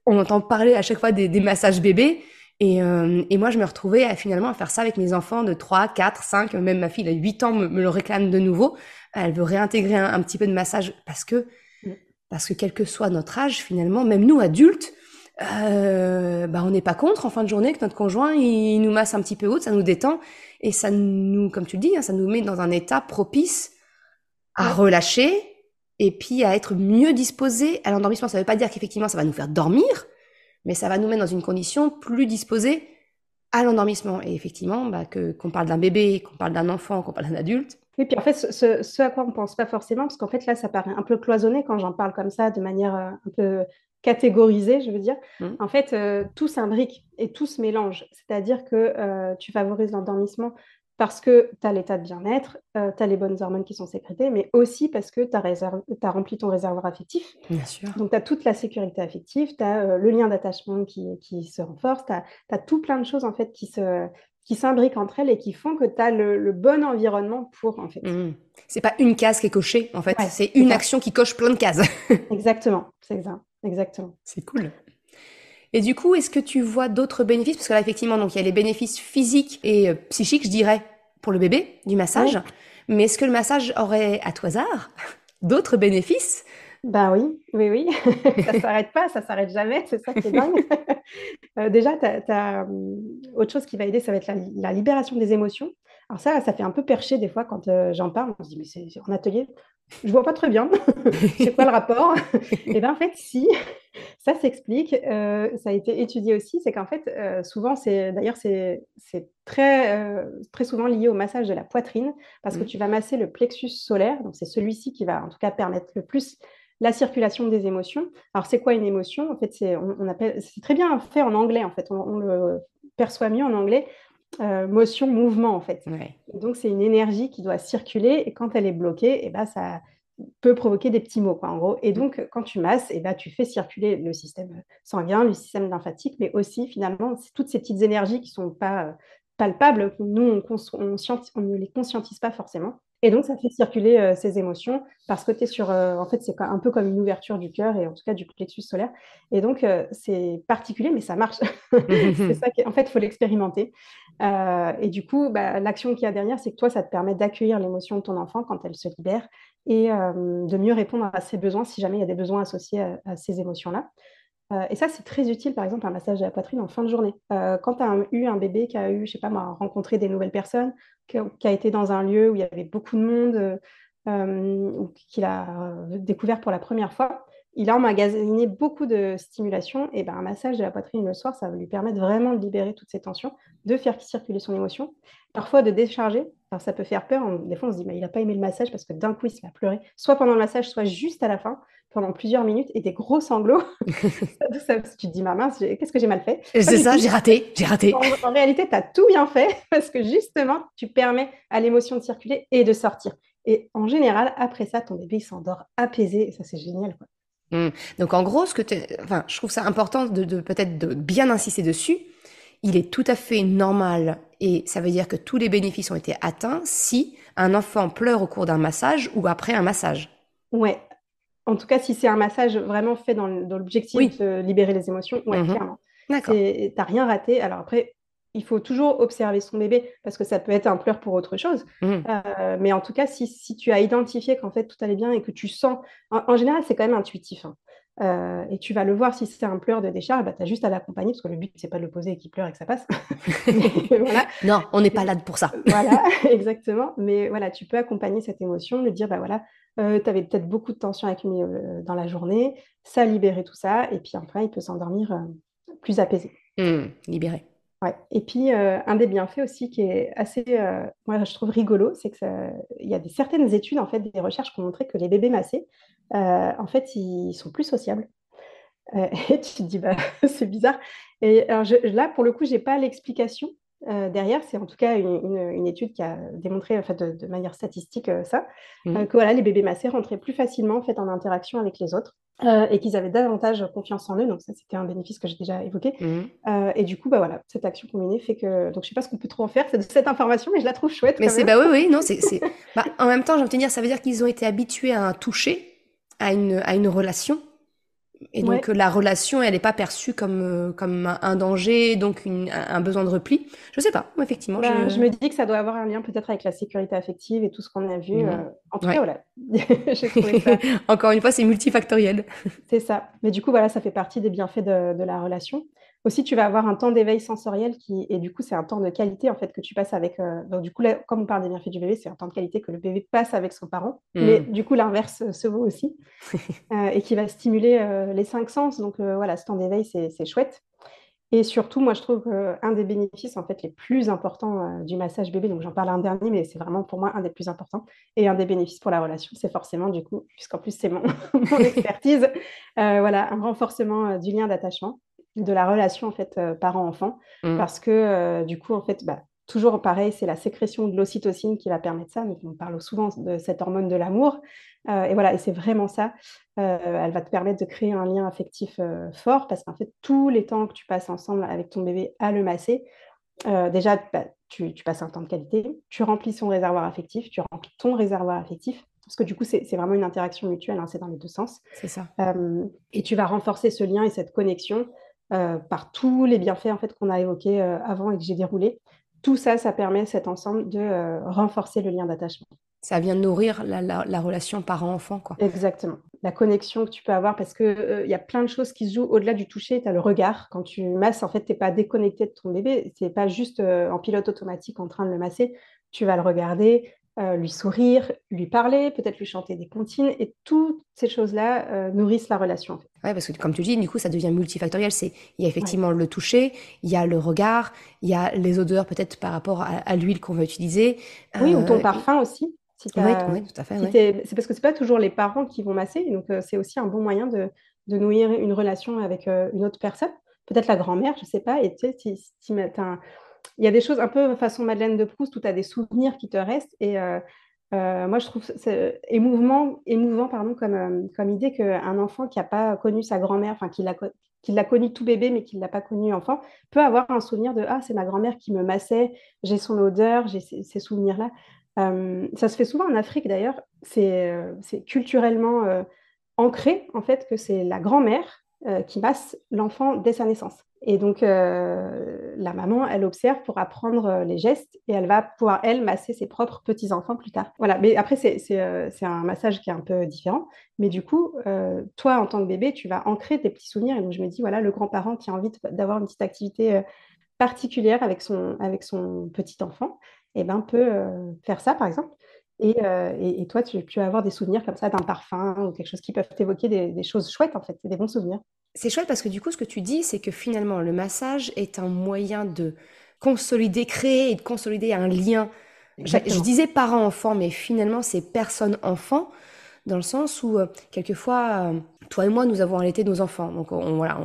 on entend parler à chaque fois des, massages bébés. Euh, et, moi, je me retrouvais à, finalement à faire ça avec mes enfants de 3, 4, 5, même ma fille, a 8 ans, me, le réclame de nouveau. Elle veut réintégrer un, petit peu de massage parce que, mm. parce que quel que soit notre âge, finalement, même nous, adultes, bah, on n'est pas contre en fin de journée que notre conjoint il nous masse un petit peu haut, ça nous détend. Et ça nous, comme tu le dis, hein, ça nous met dans un état propice à relâcher et puis à être mieux disposé à l'endormissement. Ça ne veut pas dire qu'effectivement ça va nous faire dormir, mais ça va nous mettre dans une condition plus disposée à l'endormissement. Et effectivement, bah, que, qu'on parle d'un bébé, qu'on parle d'un enfant, qu'on parle d'un adulte. Et puis en fait, ce, ce à quoi on ne pense pas forcément, parce qu'en fait là, ça paraît un peu cloisonné quand j'en parle comme ça, de manière euh, un peu catégorisé, je veux dire. Mmh. En fait, euh, tout s'imbrique et tout se mélange. C'est-à-dire que euh, tu favorises l'endormissement parce que tu as l'état de bien-être, euh, tu as les bonnes hormones qui sont sécrétées, mais aussi parce que tu as, rempli ton réservoir affectif. Bien sûr. Donc, tu as toute la sécurité affective, tu as le lien d'attachement qui, qui, se renforce, tu as, tout plein de choses en fait qui se qui s'imbriquent entre elles et qui font que tu as le, bon environnement pour en fait. Mmh. C'est pas une case qui est cochée en fait, c'est une action qui coche plein de cases. Exactement, c'est exact. Exactement. C'est cool. Et du coup, est-ce que tu vois d'autres bénéfices? Parce que là, effectivement, donc il y a les bénéfices physiques et euh, psychiques, je dirais, pour le bébé du massage. Mais est-ce que le massage aurait, à tout hasard, d'autres bénéfices Ben oui, oui, oui. ça s'arrête pas, ça s'arrête jamais. C'est ça qui est dingue. Euh, déjà, tu as, euh, autre chose qui va aider, ça va être la, libération des émotions. Alors ça, ça fait un peu perché des fois quand j'en parle. On se dit, mais c'est en atelier je vois pas très bien. c'est quoi le rapport? Et eh bien en fait, si, ça s'explique. Euh, ça a été étudié aussi. C'est qu'en fait, euh, souvent, c'est d'ailleurs c'est très euh, très souvent lié au massage de la poitrine parce que mmh. tu vas masser le plexus solaire. Donc c'est celui-ci qui va en tout cas permettre le plus la circulation des émotions. Alors c'est quoi une émotion? En fait, c'est on, appelle c'est très bien fait en anglais. En fait, on le perçoit mieux en anglais. Euh, motion, mouvement en fait. Donc c'est une énergie qui doit circuler et quand elle est bloquée, et eh ben, ça peut provoquer des petits mots quoi, en gros. Et donc quand tu masses, et eh ben, tu fais circuler le système sanguin, le système lymphatique, mais aussi finalement toutes ces petites énergies qui sont pas euh, palpables, nous on, on ne les conscientise pas forcément. Et donc, ça fait circuler euh, ces émotions parce que tu es sur. Euh, en fait, c'est un peu comme une ouverture du cœur et en tout cas du plexus solaire. Et donc, euh, c'est particulier, mais ça marche. c'est ça qui, en fait, il faut l'expérimenter. et du coup, bah, l'action qu'il y a derrière, c'est que toi, ça te permet d'accueillir l'émotion de ton enfant quand elle se libère et de mieux répondre à ses besoins si jamais il y a des besoins associés à ces émotions-là. Euh, et ça, c'est très utile, par exemple, un massage de la poitrine en fin de journée. Euh, quand tu as eu un bébé qui a eu, je sais pas moi, rencontré des nouvelles personnes, qui a, été dans un lieu où il y avait beaucoup de monde, ou qu'il a découvert pour la première fois, il a emmagasiné beaucoup de stimulation, et ben un massage de la poitrine le soir, ça va lui permettre vraiment de libérer toutes ces tensions, de faire circuler son émotion, parfois de décharger. Alors ça peut faire peur, des fois on se dit, mais il n'a pas aimé le massage parce que d'un coup il se met à pleurer, soit pendant le massage, soit juste à la fin, pendant plusieurs minutes, et des gros sanglots. ça, tu te dis, ma mince, qu'est-ce que j'ai mal fait? C'est ça, j'ai raté, j'ai raté. En, en réalité, tu as tout bien fait, parce que justement, tu permets à l'émotion de circuler et de sortir. Et en général, après ça, ton bébé s'endort apaisé, et ça c'est génial. Quoi. Mmh. Donc en gros, ce que enfin, je trouve ça important de, peut-être de bien insister dessus. Il est tout à fait normal et ça veut dire que tous les bénéfices ont été atteints si un enfant pleure au cours d'un massage ou après un massage. Ouais. En tout cas, si c'est un massage vraiment fait dans l'objectif de libérer les émotions, ouais, mmh clairement. D'accord. T'as rien raté. Alors après, il faut toujours observer son bébé parce que ça peut être un pleur pour autre chose. Mmh. Euh, mais en tout cas, si, si tu as identifié qu'en fait tout allait bien et que tu sens, en, général, c'est quand même intuitif. Hein. Euh, et tu vas le voir si c'est un pleur de décharge, bah, tu as juste à l'accompagner parce que le but, c'est pas de le poser et qu'il pleure et que ça passe. voilà. Non, on n'est pas là pour ça. voilà, exactement. Mais voilà, tu peux accompagner cette émotion, lui dire, bah voilà, euh, tu avais peut-être beaucoup de tension accumulée dans la journée, ça a libéré tout ça, et puis après, il peut s'endormir plus apaisé. Mmh, libéré. Ouais. Et puis, euh, un des bienfaits aussi qui est assez, euh, moi je trouve rigolo, c'est qu'il y a des, certaines études, en fait, des recherches qui ont montré que les bébés massés, euh, en fait, ils sont plus sociables. et tu te dis, bah, c'est bizarre. Et alors, là, pour le coup, je n'ai pas l'explication derrière. C'est en tout cas une, étude qui a démontré, en fait, de, manière statistique, ça, mmh. que voilà, les bébés massés rentraient plus facilement, en fait, en interaction avec les autres. Euh, et qu'ils avaient davantage confiance en eux. Donc ça, c'était un bénéfice que j'ai déjà évoqué. Mmh. Euh, et du coup, bah voilà, cette action combinée fait que. Donc je sais pas ce qu'on peut trop en faire de cette information, mais je la trouve chouette. Mais c'est bah oui, oui, non, c'est. bah, en même temps, j'ai envie de dire, ça veut dire qu'ils ont été habitués à un toucher, à une, à une relation. Et donc la relation, elle n'est pas perçue comme, euh, comme un, danger, donc un besoin de repli. Je sais pas, effectivement. Bah, je... me dis que ça doit avoir un lien peut-être avec la sécurité affective et tout ce qu'on a vu. Euh, en tout cas, voilà. ça... Encore une fois, c'est multifactoriel. c'est ça. Mais du coup, voilà, ça fait partie des bienfaits de, de la relation. Aussi, tu vas avoir un temps d'éveil sensoriel qui, et du coup, c'est un temps de qualité en fait que tu passes avec. Euh, donc, du coup, là, comme on parle des bienfaits du bébé, c'est un temps de qualité que le bébé passe avec son parent. Mmh. Mais du coup, l'inverse se vaut aussi euh, et qui va stimuler euh, les cinq sens. Donc, voilà, ce temps d'éveil, c'est chouette. Et surtout, moi, je trouve qu'un des bénéfices en fait les plus importants du massage bébé, donc j'en parle un dernier, mais c'est vraiment pour moi un des plus importants, et un des bénéfices pour la relation, c'est forcément du coup, puisqu'en plus c'est mon, mon expertise, voilà, un renforcement du lien d'attachement de la relation en fait euh, parent-enfant mmh. parce que euh, du coup en fait bah, toujours pareil c'est la sécrétion de l'ocytocine qui va permettre ça donc on parle souvent de cette hormone de l'amour euh, et voilà et c'est vraiment ça elle va te permettre de créer un lien affectif fort parce qu'en fait tous les temps que tu passes ensemble avec ton bébé à le masser déjà bah, tu, passes un temps de qualité tu remplis son réservoir affectif tu remplis ton réservoir affectif parce que du coup, c'est vraiment une interaction mutuelle, hein, c'est dans les deux sens. C'est ça. et tu vas renforcer ce lien et cette connexion euh, par tous les bienfaits en fait, qu'on a évoqués euh, avant et que j'ai déroulés. Tout ça, ça permet cet ensemble de euh, renforcer le lien d'attachement. Ça vient nourrir la, relation parent-enfant. quoi. Exactement. La connexion que tu peux avoir, parce qu'il il y a plein de choses qui se jouent au-delà du toucher. Tu as le regard. Quand tu masses, en fait, tu n'es pas déconnecté de ton bébé. Tu n'es pas juste en pilote automatique en train de le masser. Tu vas le regarder, euh, lui sourire, lui parler, peut-être lui chanter des comptines, et toutes ces choses-là euh, nourrissent la relation. Oui, parce que comme tu dis, du coup, ça devient multifactoriel. C'est il y a effectivement le toucher, il y a le regard, il y a les odeurs peut-être par rapport à, l'huile qu'on va utiliser. Oui, ou ton euh, parfum aussi. oui, tout à fait. C'est parce que c'est pas toujours les parents qui vont masser, donc c'est aussi un bon moyen de, de nourrir une relation avec une autre personne. Peut-être la grand-mère, je sais pas. Et tu sais, si, si as il y a des choses un peu façon Madeleine de Proust où tu as des souvenirs qui te restent. Et euh, euh, moi, je trouve émouvant, émouvant pardon, comme, euh, comme idée qu'un enfant qui n'a pas connu sa grand-mère, enfin qui l'a, qui l'a connu tout bébé, mais qui ne l'a pas connu enfant, peut avoir un souvenir de Ah, c'est ma grand-mère qui me massait, j'ai son odeur, j'ai ces, souvenirs-là. ça se fait souvent en Afrique d'ailleurs. C'est culturellement ancré, en fait, que c'est la grand-mère qui masse l'enfant dès sa naissance. Et donc, euh, la maman, elle observe pour apprendre euh, les gestes et elle va pouvoir, elle, masser ses propres petits-enfants plus tard. Voilà, mais après, c'est euh, un massage qui est un peu différent. Mais du coup, toi, en tant que bébé, tu vas ancrer tes petits souvenirs. Et donc, je me dis, voilà, le grand-parent qui a envie d'avoir une petite activité particulière avec son, avec son petit-enfant, eh ben, peut faire ça, par exemple. Euh, et, et, toi, tu, tu, vas avoir des souvenirs comme ça d'un parfum ou quelque chose qui peuvent évoquer des, choses chouettes, en fait, des bons souvenirs. C'est chouette parce que du coup, ce que tu dis, c'est que finalement, le massage est un moyen de consolider, créer et de consolider un lien. Je, je, disais parent-enfant, mais finalement, c'est personne-enfant dans le sens où, euh, quelquefois, euh, toi et moi, nous avons allaité nos enfants. Donc, on, voilà,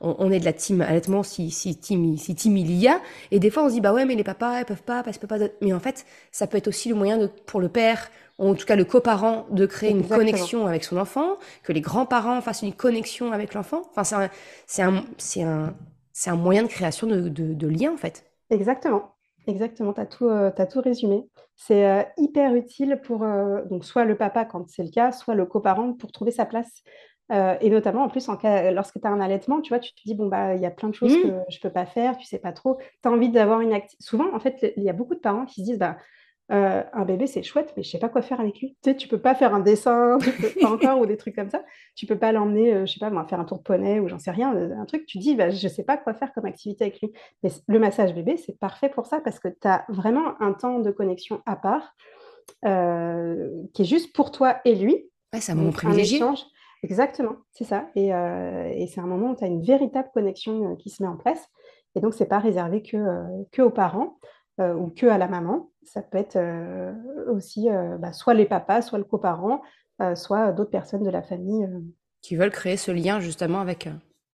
on, est de la team allaitement si, si, team, si team il y a. Et des fois, on se dit, bah ouais, mais les papas, ils peuvent pas, parce qu'ils peuvent pas. Mais en fait, ça peut être aussi le moyen de, pour le père, ou en tout cas le coparent, de créer une connexion avec son enfant, que les grands-parents fassent une connexion avec l'enfant. Enfin, c'est un, c'est un, c'est un, c'est un moyen de création de, de, de lien, en fait. Exactement. Exactement, tu as, tout, euh, tout résumé. C'est euh, hyper utile pour euh, donc soit le papa quand c'est le cas, soit le coparent pour trouver sa place. Et notamment, en plus, en cas, lorsque tu as un allaitement, tu vois, tu te dis, bon, bah, il y a plein de choses mmh. que je ne peux pas faire, tu sais pas trop. Tu as envie d'avoir une activité. Souvent, en fait, il y a beaucoup de parents qui se disent, bah, euh, un bébé, c'est chouette, mais je sais pas quoi faire avec lui. Tu sais, tu peux pas faire un dessin, pas encore, ou des trucs comme ça. Tu peux pas l'emmener, euh, je sais pas, moi, faire un tour de poney ou j'en sais rien, euh, un truc. Tu dis, bah, je sais pas quoi faire comme activité avec lui. Mais le massage bébé, c'est parfait pour ça parce que tu as vraiment un temps de connexion à part qui est juste pour toi et lui. Ouais, un moment privilégié. Exactement, c'est ça. Et, et c'est un moment où tu as une véritable connexion qui se met en place. Et donc, c'est pas réservé que, que aux parents. Euh, ou que à la maman. Ça peut être euh, aussi euh, bah, soit les papas, soit le coparent, soit d'autres personnes de la famille. Qui veulent créer ce lien justement avec,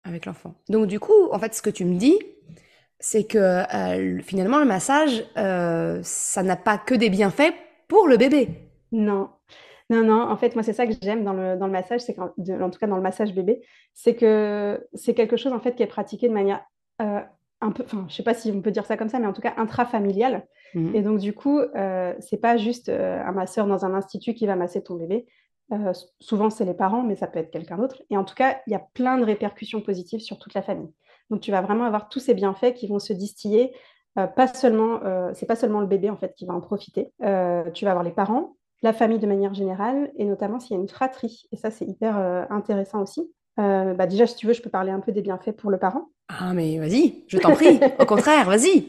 avec l'enfant. Donc du coup, en fait, ce que tu me dis, c'est que finalement, le massage, ça n'a pas que des bienfaits pour le bébé. Non. Non, non, en fait, moi, c'est ça que j'aime dans le, dans le massage, c'est en tout cas dans le massage bébé, c'est que c'est quelque chose en fait qui est pratiqué de manière un peu, enfin, je sais pas si on peut dire ça comme ça, mais en tout cas intrafamilial. Mmh. Et donc, du coup, euh, c'est pas juste euh, un masseur dans un institut qui va masser ton bébé. Euh, souvent, c'est les parents, mais ça peut être quelqu'un d'autre. Et en tout cas, il y a plein de répercussions positives sur toute la famille. Donc, tu vas vraiment avoir tous ces bienfaits qui vont se distiller. pas seulement, c'est pas seulement le bébé en fait qui va en profiter. tu vas avoir les parents, la famille de manière générale, et notamment s'il y a une fratrie. Et ça, c'est hyper intéressant aussi. Euh, bah déjà, si tu veux, je peux parler un peu des bienfaits pour le parent. Ah, mais vas-y, je t'en prie. Au contraire, vas-y.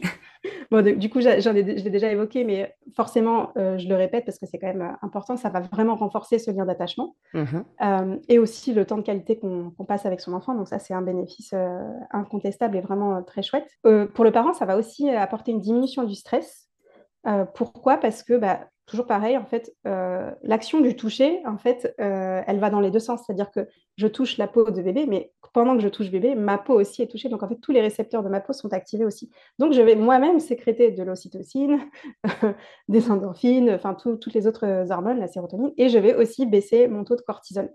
Bon, du coup, j'en ai, je l'ai déjà évoqué, mais forcément, euh, je le répète parce que c'est quand même euh, important. Ça va vraiment renforcer ce lien d'attachement mmh et aussi le temps de qualité qu'on passe avec son enfant. Donc ça, c'est un bénéfice incontestable et vraiment très chouette. pour le parent, ça va aussi apporter une diminution du stress. pourquoi? Parce que bah, toujours pareil, en fait, euh, l'action du toucher, en fait, euh, elle va dans les deux sens. C'est-à-dire que je touche la peau de bébé, mais pendant que je touche bébé, ma peau aussi est touchée. Donc, en fait, tous les récepteurs de ma peau sont activés aussi. Donc, je vais moi-même sécréter de l'ocytocine, des endorphines, enfin, toutes les autres hormones, la sérotonine, et je vais aussi baisser mon taux de cortisol.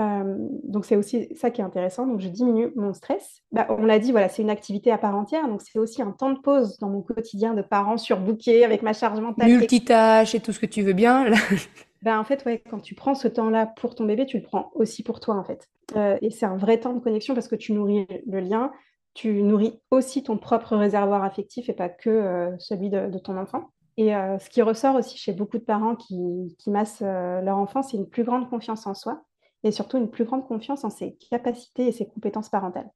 Euh, donc c'est aussi ça qui est intéressant. Donc je diminue mon stress. Bah, on l'a dit, voilà, c'est une activité à part entière. Donc c'est aussi un temps de pause dans mon quotidien de parent surbooké avec ma charge mentale. Multitâche et tout ce que tu veux bien. bah, en fait, ouais, quand tu prends ce temps-là pour ton bébé, tu le prends aussi pour toi en fait. Euh, et c'est un vrai temps de connexion parce que tu nourris le lien, tu nourris aussi ton propre réservoir affectif et pas que euh, celui de, ton enfant. Et ce qui ressort aussi chez beaucoup de parents qui, qui massent leur enfant, c'est une plus grande confiance en soi et surtout une plus grande confiance en ses capacités et ses compétences parentales.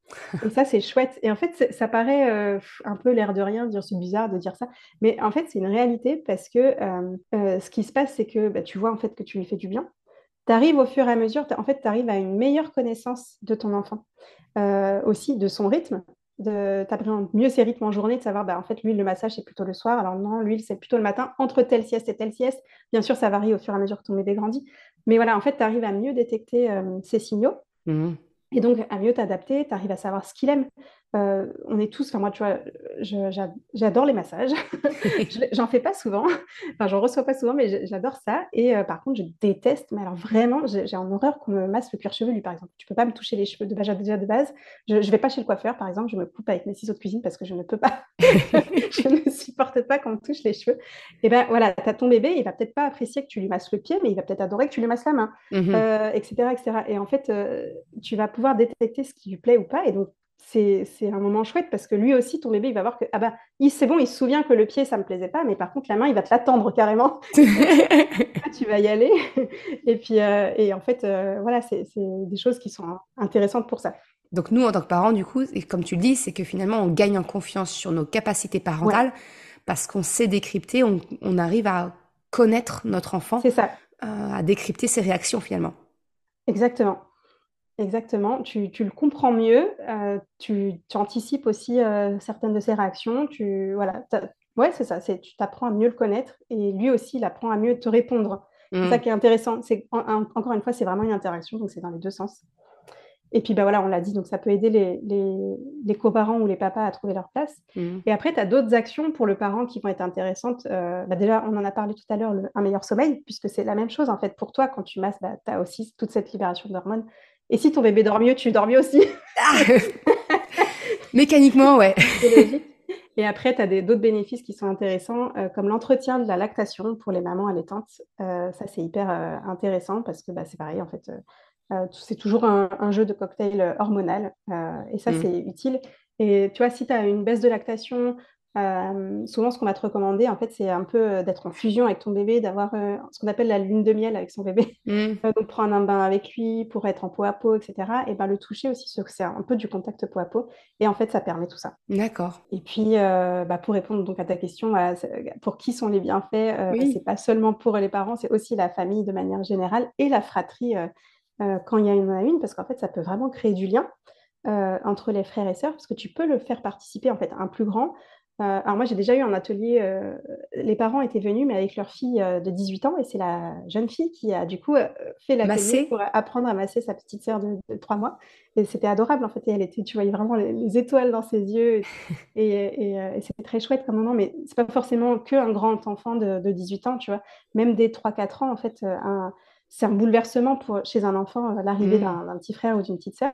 Et ça, c'est chouette. Et en fait, ça paraît euh, un peu l'air de rien, dire c'est bizarre de dire ça, mais en fait, c'est une réalité parce que euh, euh, ce qui se passe, c'est que bah, tu vois en fait que tu lui fais du bien. Tu arrives au fur et à mesure, en fait, tu arrives à une meilleure connaissance de ton enfant, aussi de son rythme, de t'appréhender mieux ses rythmes en journée, de savoir, bah, en fait, lui, le massage, c'est plutôt le soir, alors non, lui, c'est plutôt le matin, entre telle sieste et telle sieste. Bien sûr, ça varie au fur et à mesure que ton bébé grandit. Mais voilà, en fait, tu arrives à mieux détecter euh, ces signaux. Mmh. Et donc, à mieux t'adapter, tu arrives à savoir ce qu'il aime. Euh, on est tous, enfin moi, tu vois, j'adore les massages. j'en fais pas souvent, enfin, j'en reçois pas souvent, mais j'adore ça. Et euh, par contre, je déteste, mais alors vraiment, j'ai en horreur qu'on me masse le cuir chevelu, par exemple. Tu peux pas me toucher les cheveux de base, déjà de base. Je, je vais pas chez le coiffeur, par exemple, je me coupe avec mes ciseaux de cuisine parce que je ne peux pas, je ne supporte pas qu'on me touche les cheveux. Et ben voilà, tu as ton bébé, il va peut-être pas apprécier que tu lui masses le pied, mais il va peut-être adorer que tu lui masses la main, etc., mmh etc. Et en fait, euh, tu vas pouvoir détecter ce qui lui plaît ou pas. Et donc, c'est un moment chouette parce que lui aussi, ton bébé, il va voir que ah bah, c'est bon, il se souvient que le pied, ça me plaisait pas, mais par contre, la main, il va te l'attendre carrément. tu vas y aller. et puis, euh, et en fait, euh, voilà, c'est des choses qui sont intéressantes pour ça. Donc, nous, en tant que parents, du coup, et comme tu le dis, c'est que finalement, on gagne en confiance sur nos capacités parentales parce qu'on sait décrypter, on, on arrive à connaître notre enfant. C'est ça. à décrypter ses réactions finalement. Exactement. Exactement, tu, tu le comprends mieux, tu, tu anticipes aussi certaines de ses réactions, tu, voilà, ouais, c'est ça, c'est, tu t'apprends à mieux le connaître et lui aussi, il apprend à mieux te répondre. C'est ça mmh. qui est intéressant. C'est, encore une fois, c'est vraiment une interaction, donc c'est dans les deux sens. Et puis, bah voilà, on l'a dit, donc ça peut aider les, les, les coparents ou les papas à trouver leur place. Mmh. Et après, tu as d'autres actions pour le parent qui vont être intéressantes. Euh, bah déjà, on en a parlé tout à l'heure, un meilleur sommeil, puisque c'est la même chose en fait. Pour toi, quand tu masses, bah, tu as aussi toute cette libération d'hormones. Et si ton bébé dort mieux, tu dors mieux aussi. Ah. Mécaniquement, ouais. Et après, tu as d'autres bénéfices qui sont intéressants, euh, comme l'entretien de la lactation pour les mamans allaitantes. Euh, ça, c'est hyper intéressant parce que bah, c'est pareil, en fait, euh, c'est toujours un, jeu de cocktail euh, hormonal euh, et ça, mmh. c'est utile. Et tu vois, si tu as une baisse de lactation, souvent ce qu'on va te recommander, en fait, c'est un peu d'être en fusion avec ton bébé, d'avoir ce qu'on appelle la lune de miel avec son bébé. Mmh. donc prendre un bain avec lui pour être en peau à peau, etc. Et ben le toucher aussi, c'est un peu du contact peau à peau. Et en fait, ça permet tout ça. D'accord. Et puis, bah, pour répondre donc à ta question, pour qui sont les bienfaits oui. C'est pas seulement pour les parents, c'est aussi la famille de manière générale et la fratrie euh, quand il y en a une, parce qu'en fait, ça peut vraiment créer du lien euh, entre les frères et sœurs, parce que tu peux le faire participer, en fait, un plus grand. Euh, alors moi, j'ai déjà eu un atelier, les parents étaient venus, mais avec leur fille de 18 ans, et c'est la jeune fille qui a du coup fait l'atelier pour apprendre à masser sa petite sœur de, 3 mois. Et c'était adorable, en fait, et elle était, tu voyais vraiment les, étoiles dans ses yeux, et, et, c'était très chouette comme moment, mais c'est pas forcément qu'un grand enfant de, de, 18 ans, tu vois. Même dès 3-4 ans, en fait, un, c'est un bouleversement pour, chez un enfant, euh, l'arrivée mmh. d'un petit frère ou d'une petite sœur.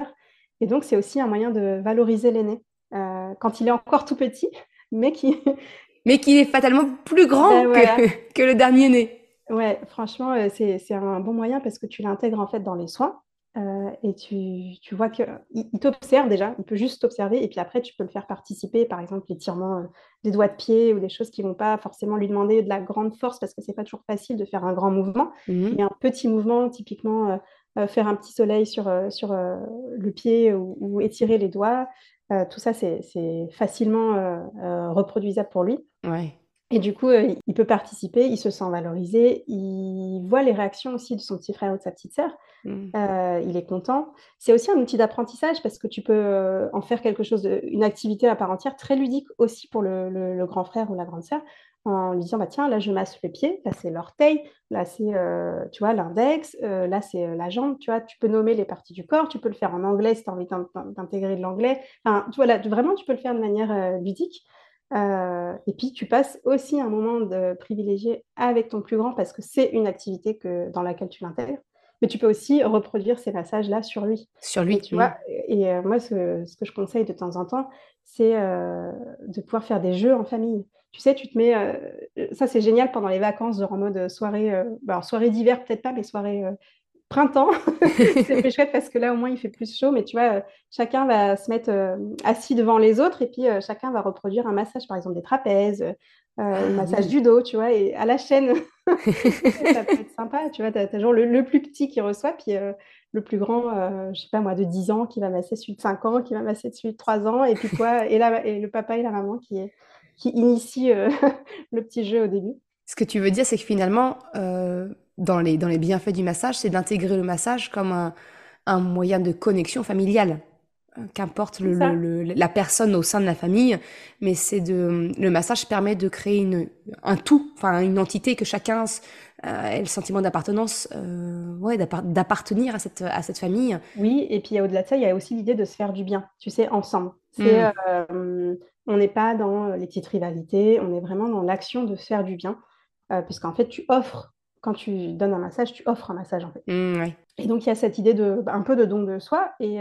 Et donc, c'est aussi un moyen de valoriser l'aîné euh, quand il est encore tout petit, mais qui. mais qui est fatalement plus grand ben, que, que, le dernier né. Ouais, franchement, euh, c'est un bon moyen parce que tu l'intègres en fait dans les soins. Euh, et tu, tu vois qu'il il t'observe déjà, il peut juste t'observer, et puis après, tu peux le faire participer, par exemple, l'étirement euh, des doigts de pied ou des choses qui ne vont pas forcément lui demander de la grande force parce que c'est pas toujours facile de faire un grand mouvement. Mmh. Mais un petit mouvement, typiquement, euh, faire un petit soleil sur, sur le pied ou, ou, étirer les doigts, tout ça, c'est facilement reproduisable pour lui. Ouais. Et du coup, euh, il peut participer, il se sent valorisé, il voit les réactions aussi de son petit frère ou de sa petite sœur. Mmh. Euh, il est content. C'est aussi un outil d'apprentissage parce que tu peux euh, en faire quelque chose, une activité à part entière, très ludique aussi pour le, grand frère ou la grande sœur, en lui disant bah tiens là je masse le pied, là c'est l'orteil, là c'est tu vois l'index, là c'est la jambe, tu vois, tu peux nommer les parties du corps, tu peux le faire en anglais si tu as envie d'intégrer de l'anglais. Enfin, tu vois, là, vraiment tu peux le faire de manière ludique. Euh, et puis, tu passes aussi un moment de privilégié avec ton plus grand parce que c'est une activité que, dans laquelle tu l'intègres. Mais tu peux aussi reproduire ces massages-là sur lui. Sur lui, tu vois. Et euh, moi, ce, ce, que je conseille de temps en temps, c'est euh, de pouvoir faire des jeux en famille. Tu sais, tu te mets. ça, c'est génial pendant les vacances, genre en mode soirée. Bah, alors, soirée d'hiver, peut-être pas, mais soirée printemps. c'est plus chouette parce que là, au moins, il fait plus chaud. Mais tu vois, euh, chacun va se mettre euh, assis devant les autres et puis euh, chacun va reproduire un massage, par exemple des trapèzes, un ah massage du dos, tu vois, et à la chaîne. ça peut être sympa, tu vois. Tu as, toujours le, plus petit qui reçoit, puis le plus grand, je sais pas moi, de 10 ans qui va masser celui de 5 ans, qui va masser celui de 3 ans, et puis toi, et, là, et le papa et la maman qui, qui initie le petit jeu au début. Ce que tu veux dire, c'est que finalement, dans les, dans les bienfaits du massage, c'est d'intégrer le massage comme un, un, moyen de connexion familiale. Euh, qu'importe le, la personne au sein de la famille, mais c'est de le massage permet de créer une, un tout, enfin une entité que chacun euh, ait le sentiment d'appartenance, euh, ouais, d'appartenir à cette à cette famille. Oui, et puis au-delà de ça, il y a aussi l'idée de se faire du bien, tu sais, ensemble. C'est, mmh. euh, on n'est pas dans les petites rivalités, on est vraiment dans l'action de se faire du bien, puisqu'en fait, tu offres quand tu donnes un massage, tu offres un massage en fait. Mmh, et donc il y a cette idée de un peu de don de soi, et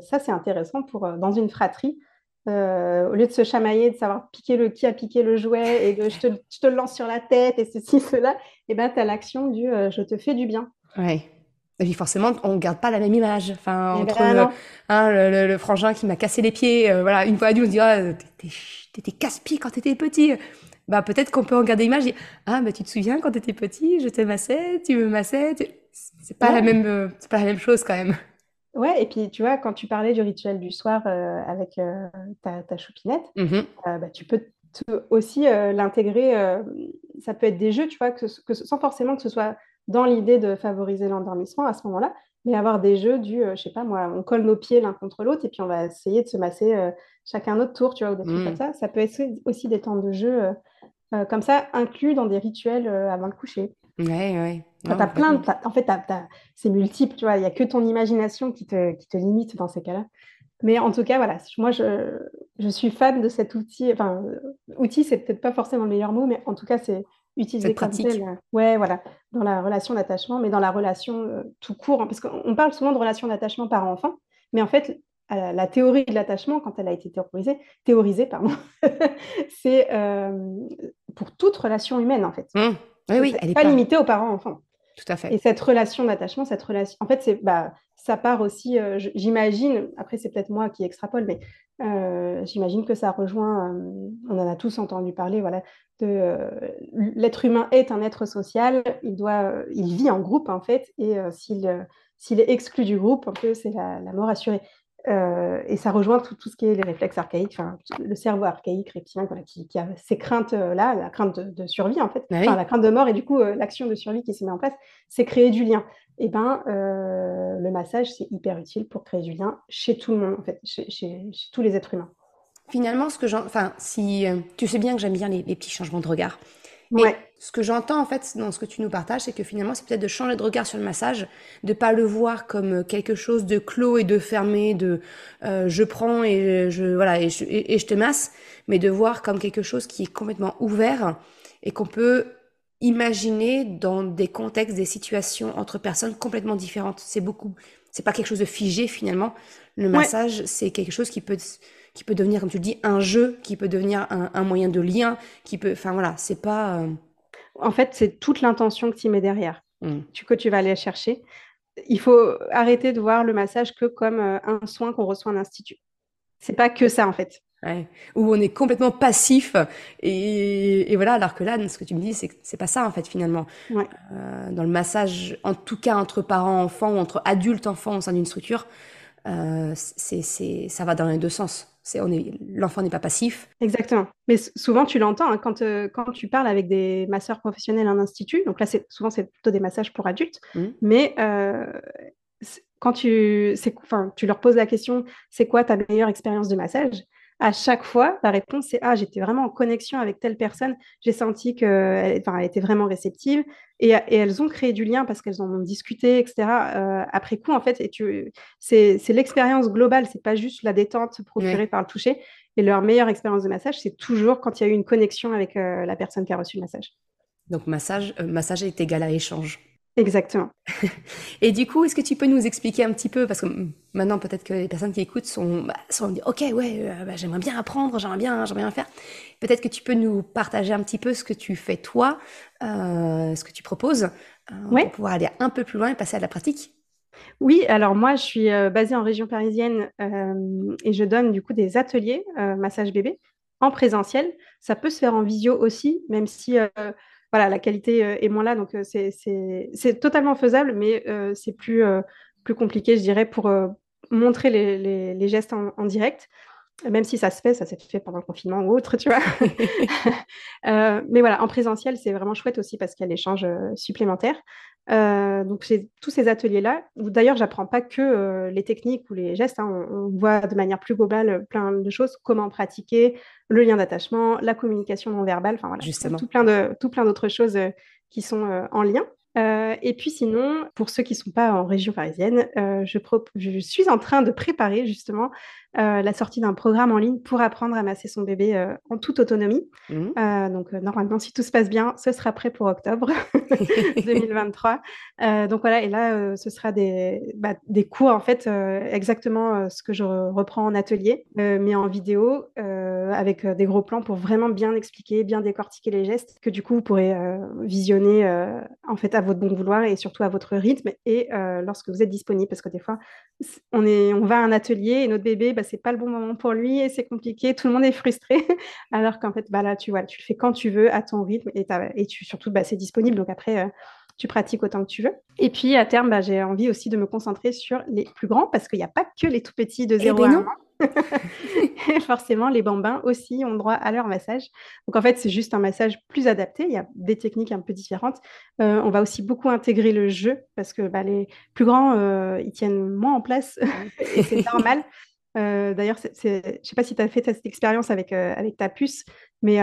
ça c'est intéressant pour dans une fratrie. Euh, au lieu de se chamailler, de savoir piquer le qui a piqué le jouet et de je te, je te le lance sur la tête et ceci, cela, et eh ben tu as l'action du je te fais du bien. Ouais. Et puis forcément, on ne garde pas la même image. Enfin, eh entre ben, hein, le, le, frangin qui m'a cassé les pieds, voilà, une fois adulte, on se dit ah, t'étais casse-pied quand t'étais petit bah peut-être qu'on peut en garder l'image. Ah bah tu te souviens quand tu étais petit, je te massais, tu me massais. C'est pas la même, euh, c'est pas la même chose quand même. Ouais, et puis tu vois, quand tu parlais du rituel du soir euh, avec euh, ta, ta, choupinette, mmh bah, tu peux aussi l'intégrer, ça peut être des jeux, tu vois, que, sans forcément que ce soit dans l'idée de favoriser l'endormissement à ce moment-là, mais avoir des jeux du, je sais pas moi, on colle nos pieds l'un contre l'autre et puis on va essayer de se masser chacun notre tour, tu vois, ou des trucs comme mmh. ça. Ça peut être aussi des temps de jeu comme ça, inclus dans des rituels avant le coucher. Ouais, ouais. as plein en fait, c'est multiple, tu vois, il n'y a que ton imagination qui te, qui te limite dans ces cas-là. Mais en tout cas, voilà, moi, je, je suis fan de cet outil. Enfin, outil, c'est peut-être pas forcément le meilleur mot, mais en tout cas, c'est utilisé comme tel. Euh, ouais, voilà, dans la relation d'attachement, mais dans la relation euh, tout court. Hein, parce qu'on parle souvent de relation d'attachement par enfant, mais en fait, la, théorie de l'attachement, quand elle a été théorisée, théorisée pardon, c'est euh, pour toute relation humaine, en fait. Mmh. Oui, oui, elle n'est pas, limitée aux parents-enfants. Tout à fait. Et cette relation d'attachement, cette relation, en fait, c'est bah, ça part aussi, euh, j'imagine, après c'est peut-être moi qui extrapole, mais euh, j'imagine que ça rejoint, euh, on en a tous entendu parler, voilà, de l'être humain est un être social, il doit, il vit en groupe en fait, et s'il est exclu du groupe, c'est la, mort assurée. Et ça rejoint tout, tout, ce qui est les réflexes archaïques, le cerveau archaïque, reptilien, qui, a ces craintes-là, la crainte de, survie en fait, la crainte de mort, et du coup l'action de survie qui se met en place, c'est créer du lien eh ben, euh, le massage, c'est hyper utile pour créer du lien chez tout le monde, en fait, chez, tous les êtres humains. Finalement, ce que j'en... Enfin, si... Euh, tu sais bien que j'aime bien les, petits changements de regard. Ouais. Ce que j'entends, en fait, dans ce que tu nous partages, c'est que finalement, c'est peut-être de changer de regard sur le massage, de pas le voir comme quelque chose de clos et de fermé, de euh, je prends et je, voilà, et je, et je te masse, mais de voir comme quelque chose qui est complètement ouvert et qu'on peut imaginer dans des contextes, des situations entre personnes complètement différentes. C'est beaucoup, c'est pas quelque chose de figé finalement. Le massage, c'est quelque chose qui peut, qui peut devenir, comme tu le dis, un jeu, qui peut devenir un, moyen de lien, qui peut, enfin voilà, c'est pas. Euh, en fait, c'est toute l'intention que tu mets derrière, mmh. tu, que tu vas aller chercher. Il faut arrêter de voir le massage que comme euh, un soin qu'on reçoit en institut. C'est pas que ça en fait. Où on est complètement passif et, voilà, alors que là, ce que tu me dis, c'est que c'est pas ça en fait finalement. Euh, dans le massage, en tout cas entre parents-enfants ou entre adultes-enfants au sein d'une structure, euh, c'est, ça va dans les deux sens. C'est, on est, l'enfant n'est pas passif. Exactement. Mais souvent, tu l'entends hein, quand, euh, quand tu parles avec des masseurs professionnels en institut. Donc là, c'est, souvent, c'est plutôt des massages pour adultes. Mmh. Mais quand tu, tu leur poses la question, c'est quoi ta meilleure expérience de massage? À chaque fois, la réponse c'est Ah, j'étais vraiment en connexion avec telle personne, j'ai senti qu'elle enfin, elle était vraiment réceptive. Et, elles ont créé du lien parce qu'elles en ont discuté, etc. Euh, après coup, en fait, et tu, c'est, l'expérience globale, c'est pas juste la détente procurée par le toucher. Et leur meilleure expérience de massage, c'est toujours quand il y a eu une connexion avec euh, la personne qui a reçu le massage. Donc, massage, euh, massage est égal à échange. Exactement. Et du coup, est-ce que tu peux nous expliquer un petit peu, parce que maintenant peut-être que les personnes qui écoutent sont, bah, sont dit, ok, ouais, euh, bah, j'aimerais bien apprendre, j'aimerais bien, j'aimerais bien faire. Peut-être que tu peux nous partager un petit peu ce que tu fais toi, euh, ce que tu proposes, euh, pour pouvoir aller un peu plus loin et passer à la pratique. Oui, alors moi, je suis basée en région parisienne et je donne du coup des ateliers massage bébé en présentiel. Ça peut se faire en visio aussi, même si voilà, la qualité euh, est moins là, donc euh, c'est totalement faisable, mais euh, c'est plus, plus compliqué, je dirais, pour montrer les, gestes en, direct même si ça se fait, ça s'est fait pendant le confinement ou autre, tu vois. mais voilà, en présentiel, c'est vraiment chouette aussi parce qu'il y a l'échange supplémentaire. donc, c'est tous ces ateliers-là, où d'ailleurs, j'apprends pas que les techniques ou les gestes, hein, on, voit de manière plus globale plein de choses, comment pratiquer, le lien d'attachement, la communication non verbale, enfin voilà, tout plein de tout plein d'autres choses qui sont en lien. Euh, et puis sinon, pour ceux qui ne sont pas en région parisienne, euh, je, je, suis en train de préparer justement euh, la sortie d'un programme en ligne pour apprendre à masser son bébé en toute autonomie. Mmh. donc normalement, si tout se passe bien, ce sera prêt pour octobre 2023. donc voilà, et là, ce sera des, bah, des cours en fait exactement ce que je reprends en atelier, mais en vidéo avec des gros plans pour vraiment bien expliquer, bien décortiquer les gestes que du coup vous pourrez visionner en fait à votre bon vouloir et surtout à votre rythme et euh, lorsque vous êtes disponible. Parce que des fois, on, est, on va à un atelier et notre bébé, bah, c'est pas le bon moment pour lui et c'est compliqué, tout le monde est frustré. Alors qu'en fait, bah, là, tu vois, tu le fais quand tu veux, à ton rythme et, et tu, surtout, bah, c'est disponible. Donc après, euh, tu pratiques autant que tu veux. Et puis à terme, bah, j'ai envie aussi de me concentrer sur les plus grands parce qu'il n'y a pas que les tout petits de 0 eh ben à 1 an. et forcément, les bambins aussi ont droit à leur massage. Donc en fait, c'est juste un massage plus adapté. Il y a des techniques un peu différentes. Euh, on va aussi beaucoup intégrer le jeu parce que bah, les plus grands, euh, ils tiennent moins en place et c'est normal. Euh, d'ailleurs, je ne sais pas si tu as fait cette expérience avec, avec ta puce, mais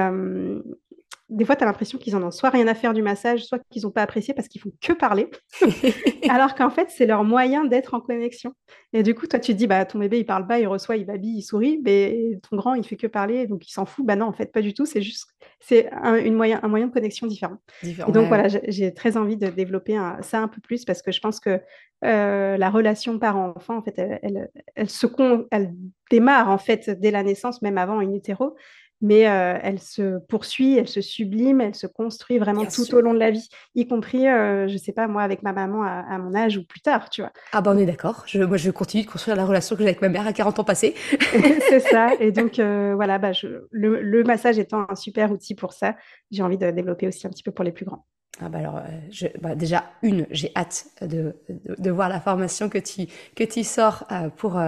des fois, tu as l'impression qu'ils en ont soit rien à faire du massage, soit qu'ils n'ont pas apprécié parce qu'ils font que parler. Alors qu'en fait, c'est leur moyen d'être en connexion. Et du coup, toi, tu te dis, bah, ton bébé, il parle pas, il reçoit, il babille, il sourit, mais ton grand, il fait que parler, donc il s'en fout. Bah non, en fait, pas du tout. C'est juste, c'est un, moyen, un moyen de connexion différent. et donc, voilà, j'ai très envie de développer ça un peu plus parce que je pense que euh, la relation parent-enfant, en fait, elle, elle, se elle démarre, en fait, dès la naissance, même avant une hétéro mais euh, elle se poursuit, elle se sublime, elle se construit vraiment tout au long de la vie, y compris, euh, je sais pas, moi, avec ma maman à, mon âge ou plus tard, tu vois. Ah ben on est d'accord, je, moi je continue de construire la relation que j'ai avec ma mère à 40 ans passés. c'est ça, et donc euh, voilà, bah, le, massage étant un super outil pour ça, j'ai envie de développer aussi un petit peu pour les plus grands. Ah bah alors, je, bah déjà, une, j'ai hâte de, de, voir la formation que tu, que tu sors pour,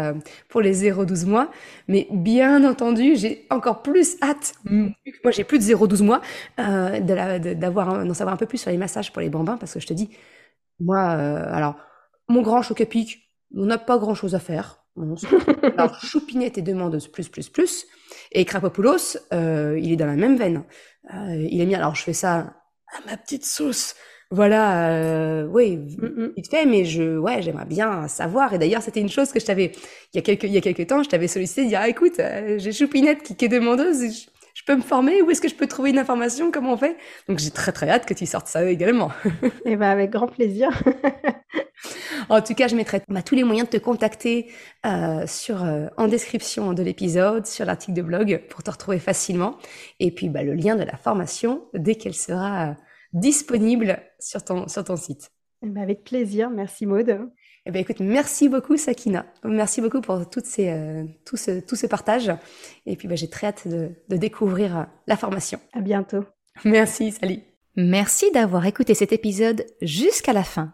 pour les 0-12 mois. Mais bien entendu, j'ai encore plus hâte, moi j'ai plus de 0-12 mois, euh, d'avoir, d'en savoir un peu plus sur les massages pour les bambins, parce que je te dis, moi, alors, mon grand choc à pic, on n'a pas grand chose à faire. alors, Choupinette est demandeuse plus, plus, plus. Et Krapopoulos, euh, il est dans la même veine. Euh, il est mis, alors je fais ça ma petite sauce. Voilà, euh, oui, mm, mm. vite fait, mais je, ouais, j'aimerais bien savoir. Et d'ailleurs, c'était une chose que je t'avais, il y a quelques, il y a quelques temps, je t'avais sollicité, de dire, ah, écoute, euh, j'ai Choupinette qui, qui est demandeuse, je, peux me former, où est-ce que je peux trouver une information, comment on fait? Donc, j'ai très très hâte que tu sortes ça également. Et eh ben, avec grand plaisir. En tout cas, je mettrai bah, tous les moyens de te contacter euh, sur, euh, en description de l'épisode, sur l'article de blog pour te retrouver facilement. Et puis bah, le lien de la formation dès qu'elle sera euh, disponible sur ton, sur ton site. Eh ben, avec plaisir. Merci Maude. Eh ben, écoute, merci beaucoup Sakina. Merci beaucoup pour toutes ces, tout, ce, tout ce partage. Et puis bah, j'ai très hâte de, de découvrir la formation. À bientôt. Merci, salut. Merci d'avoir écouté cet épisode jusqu'à la fin.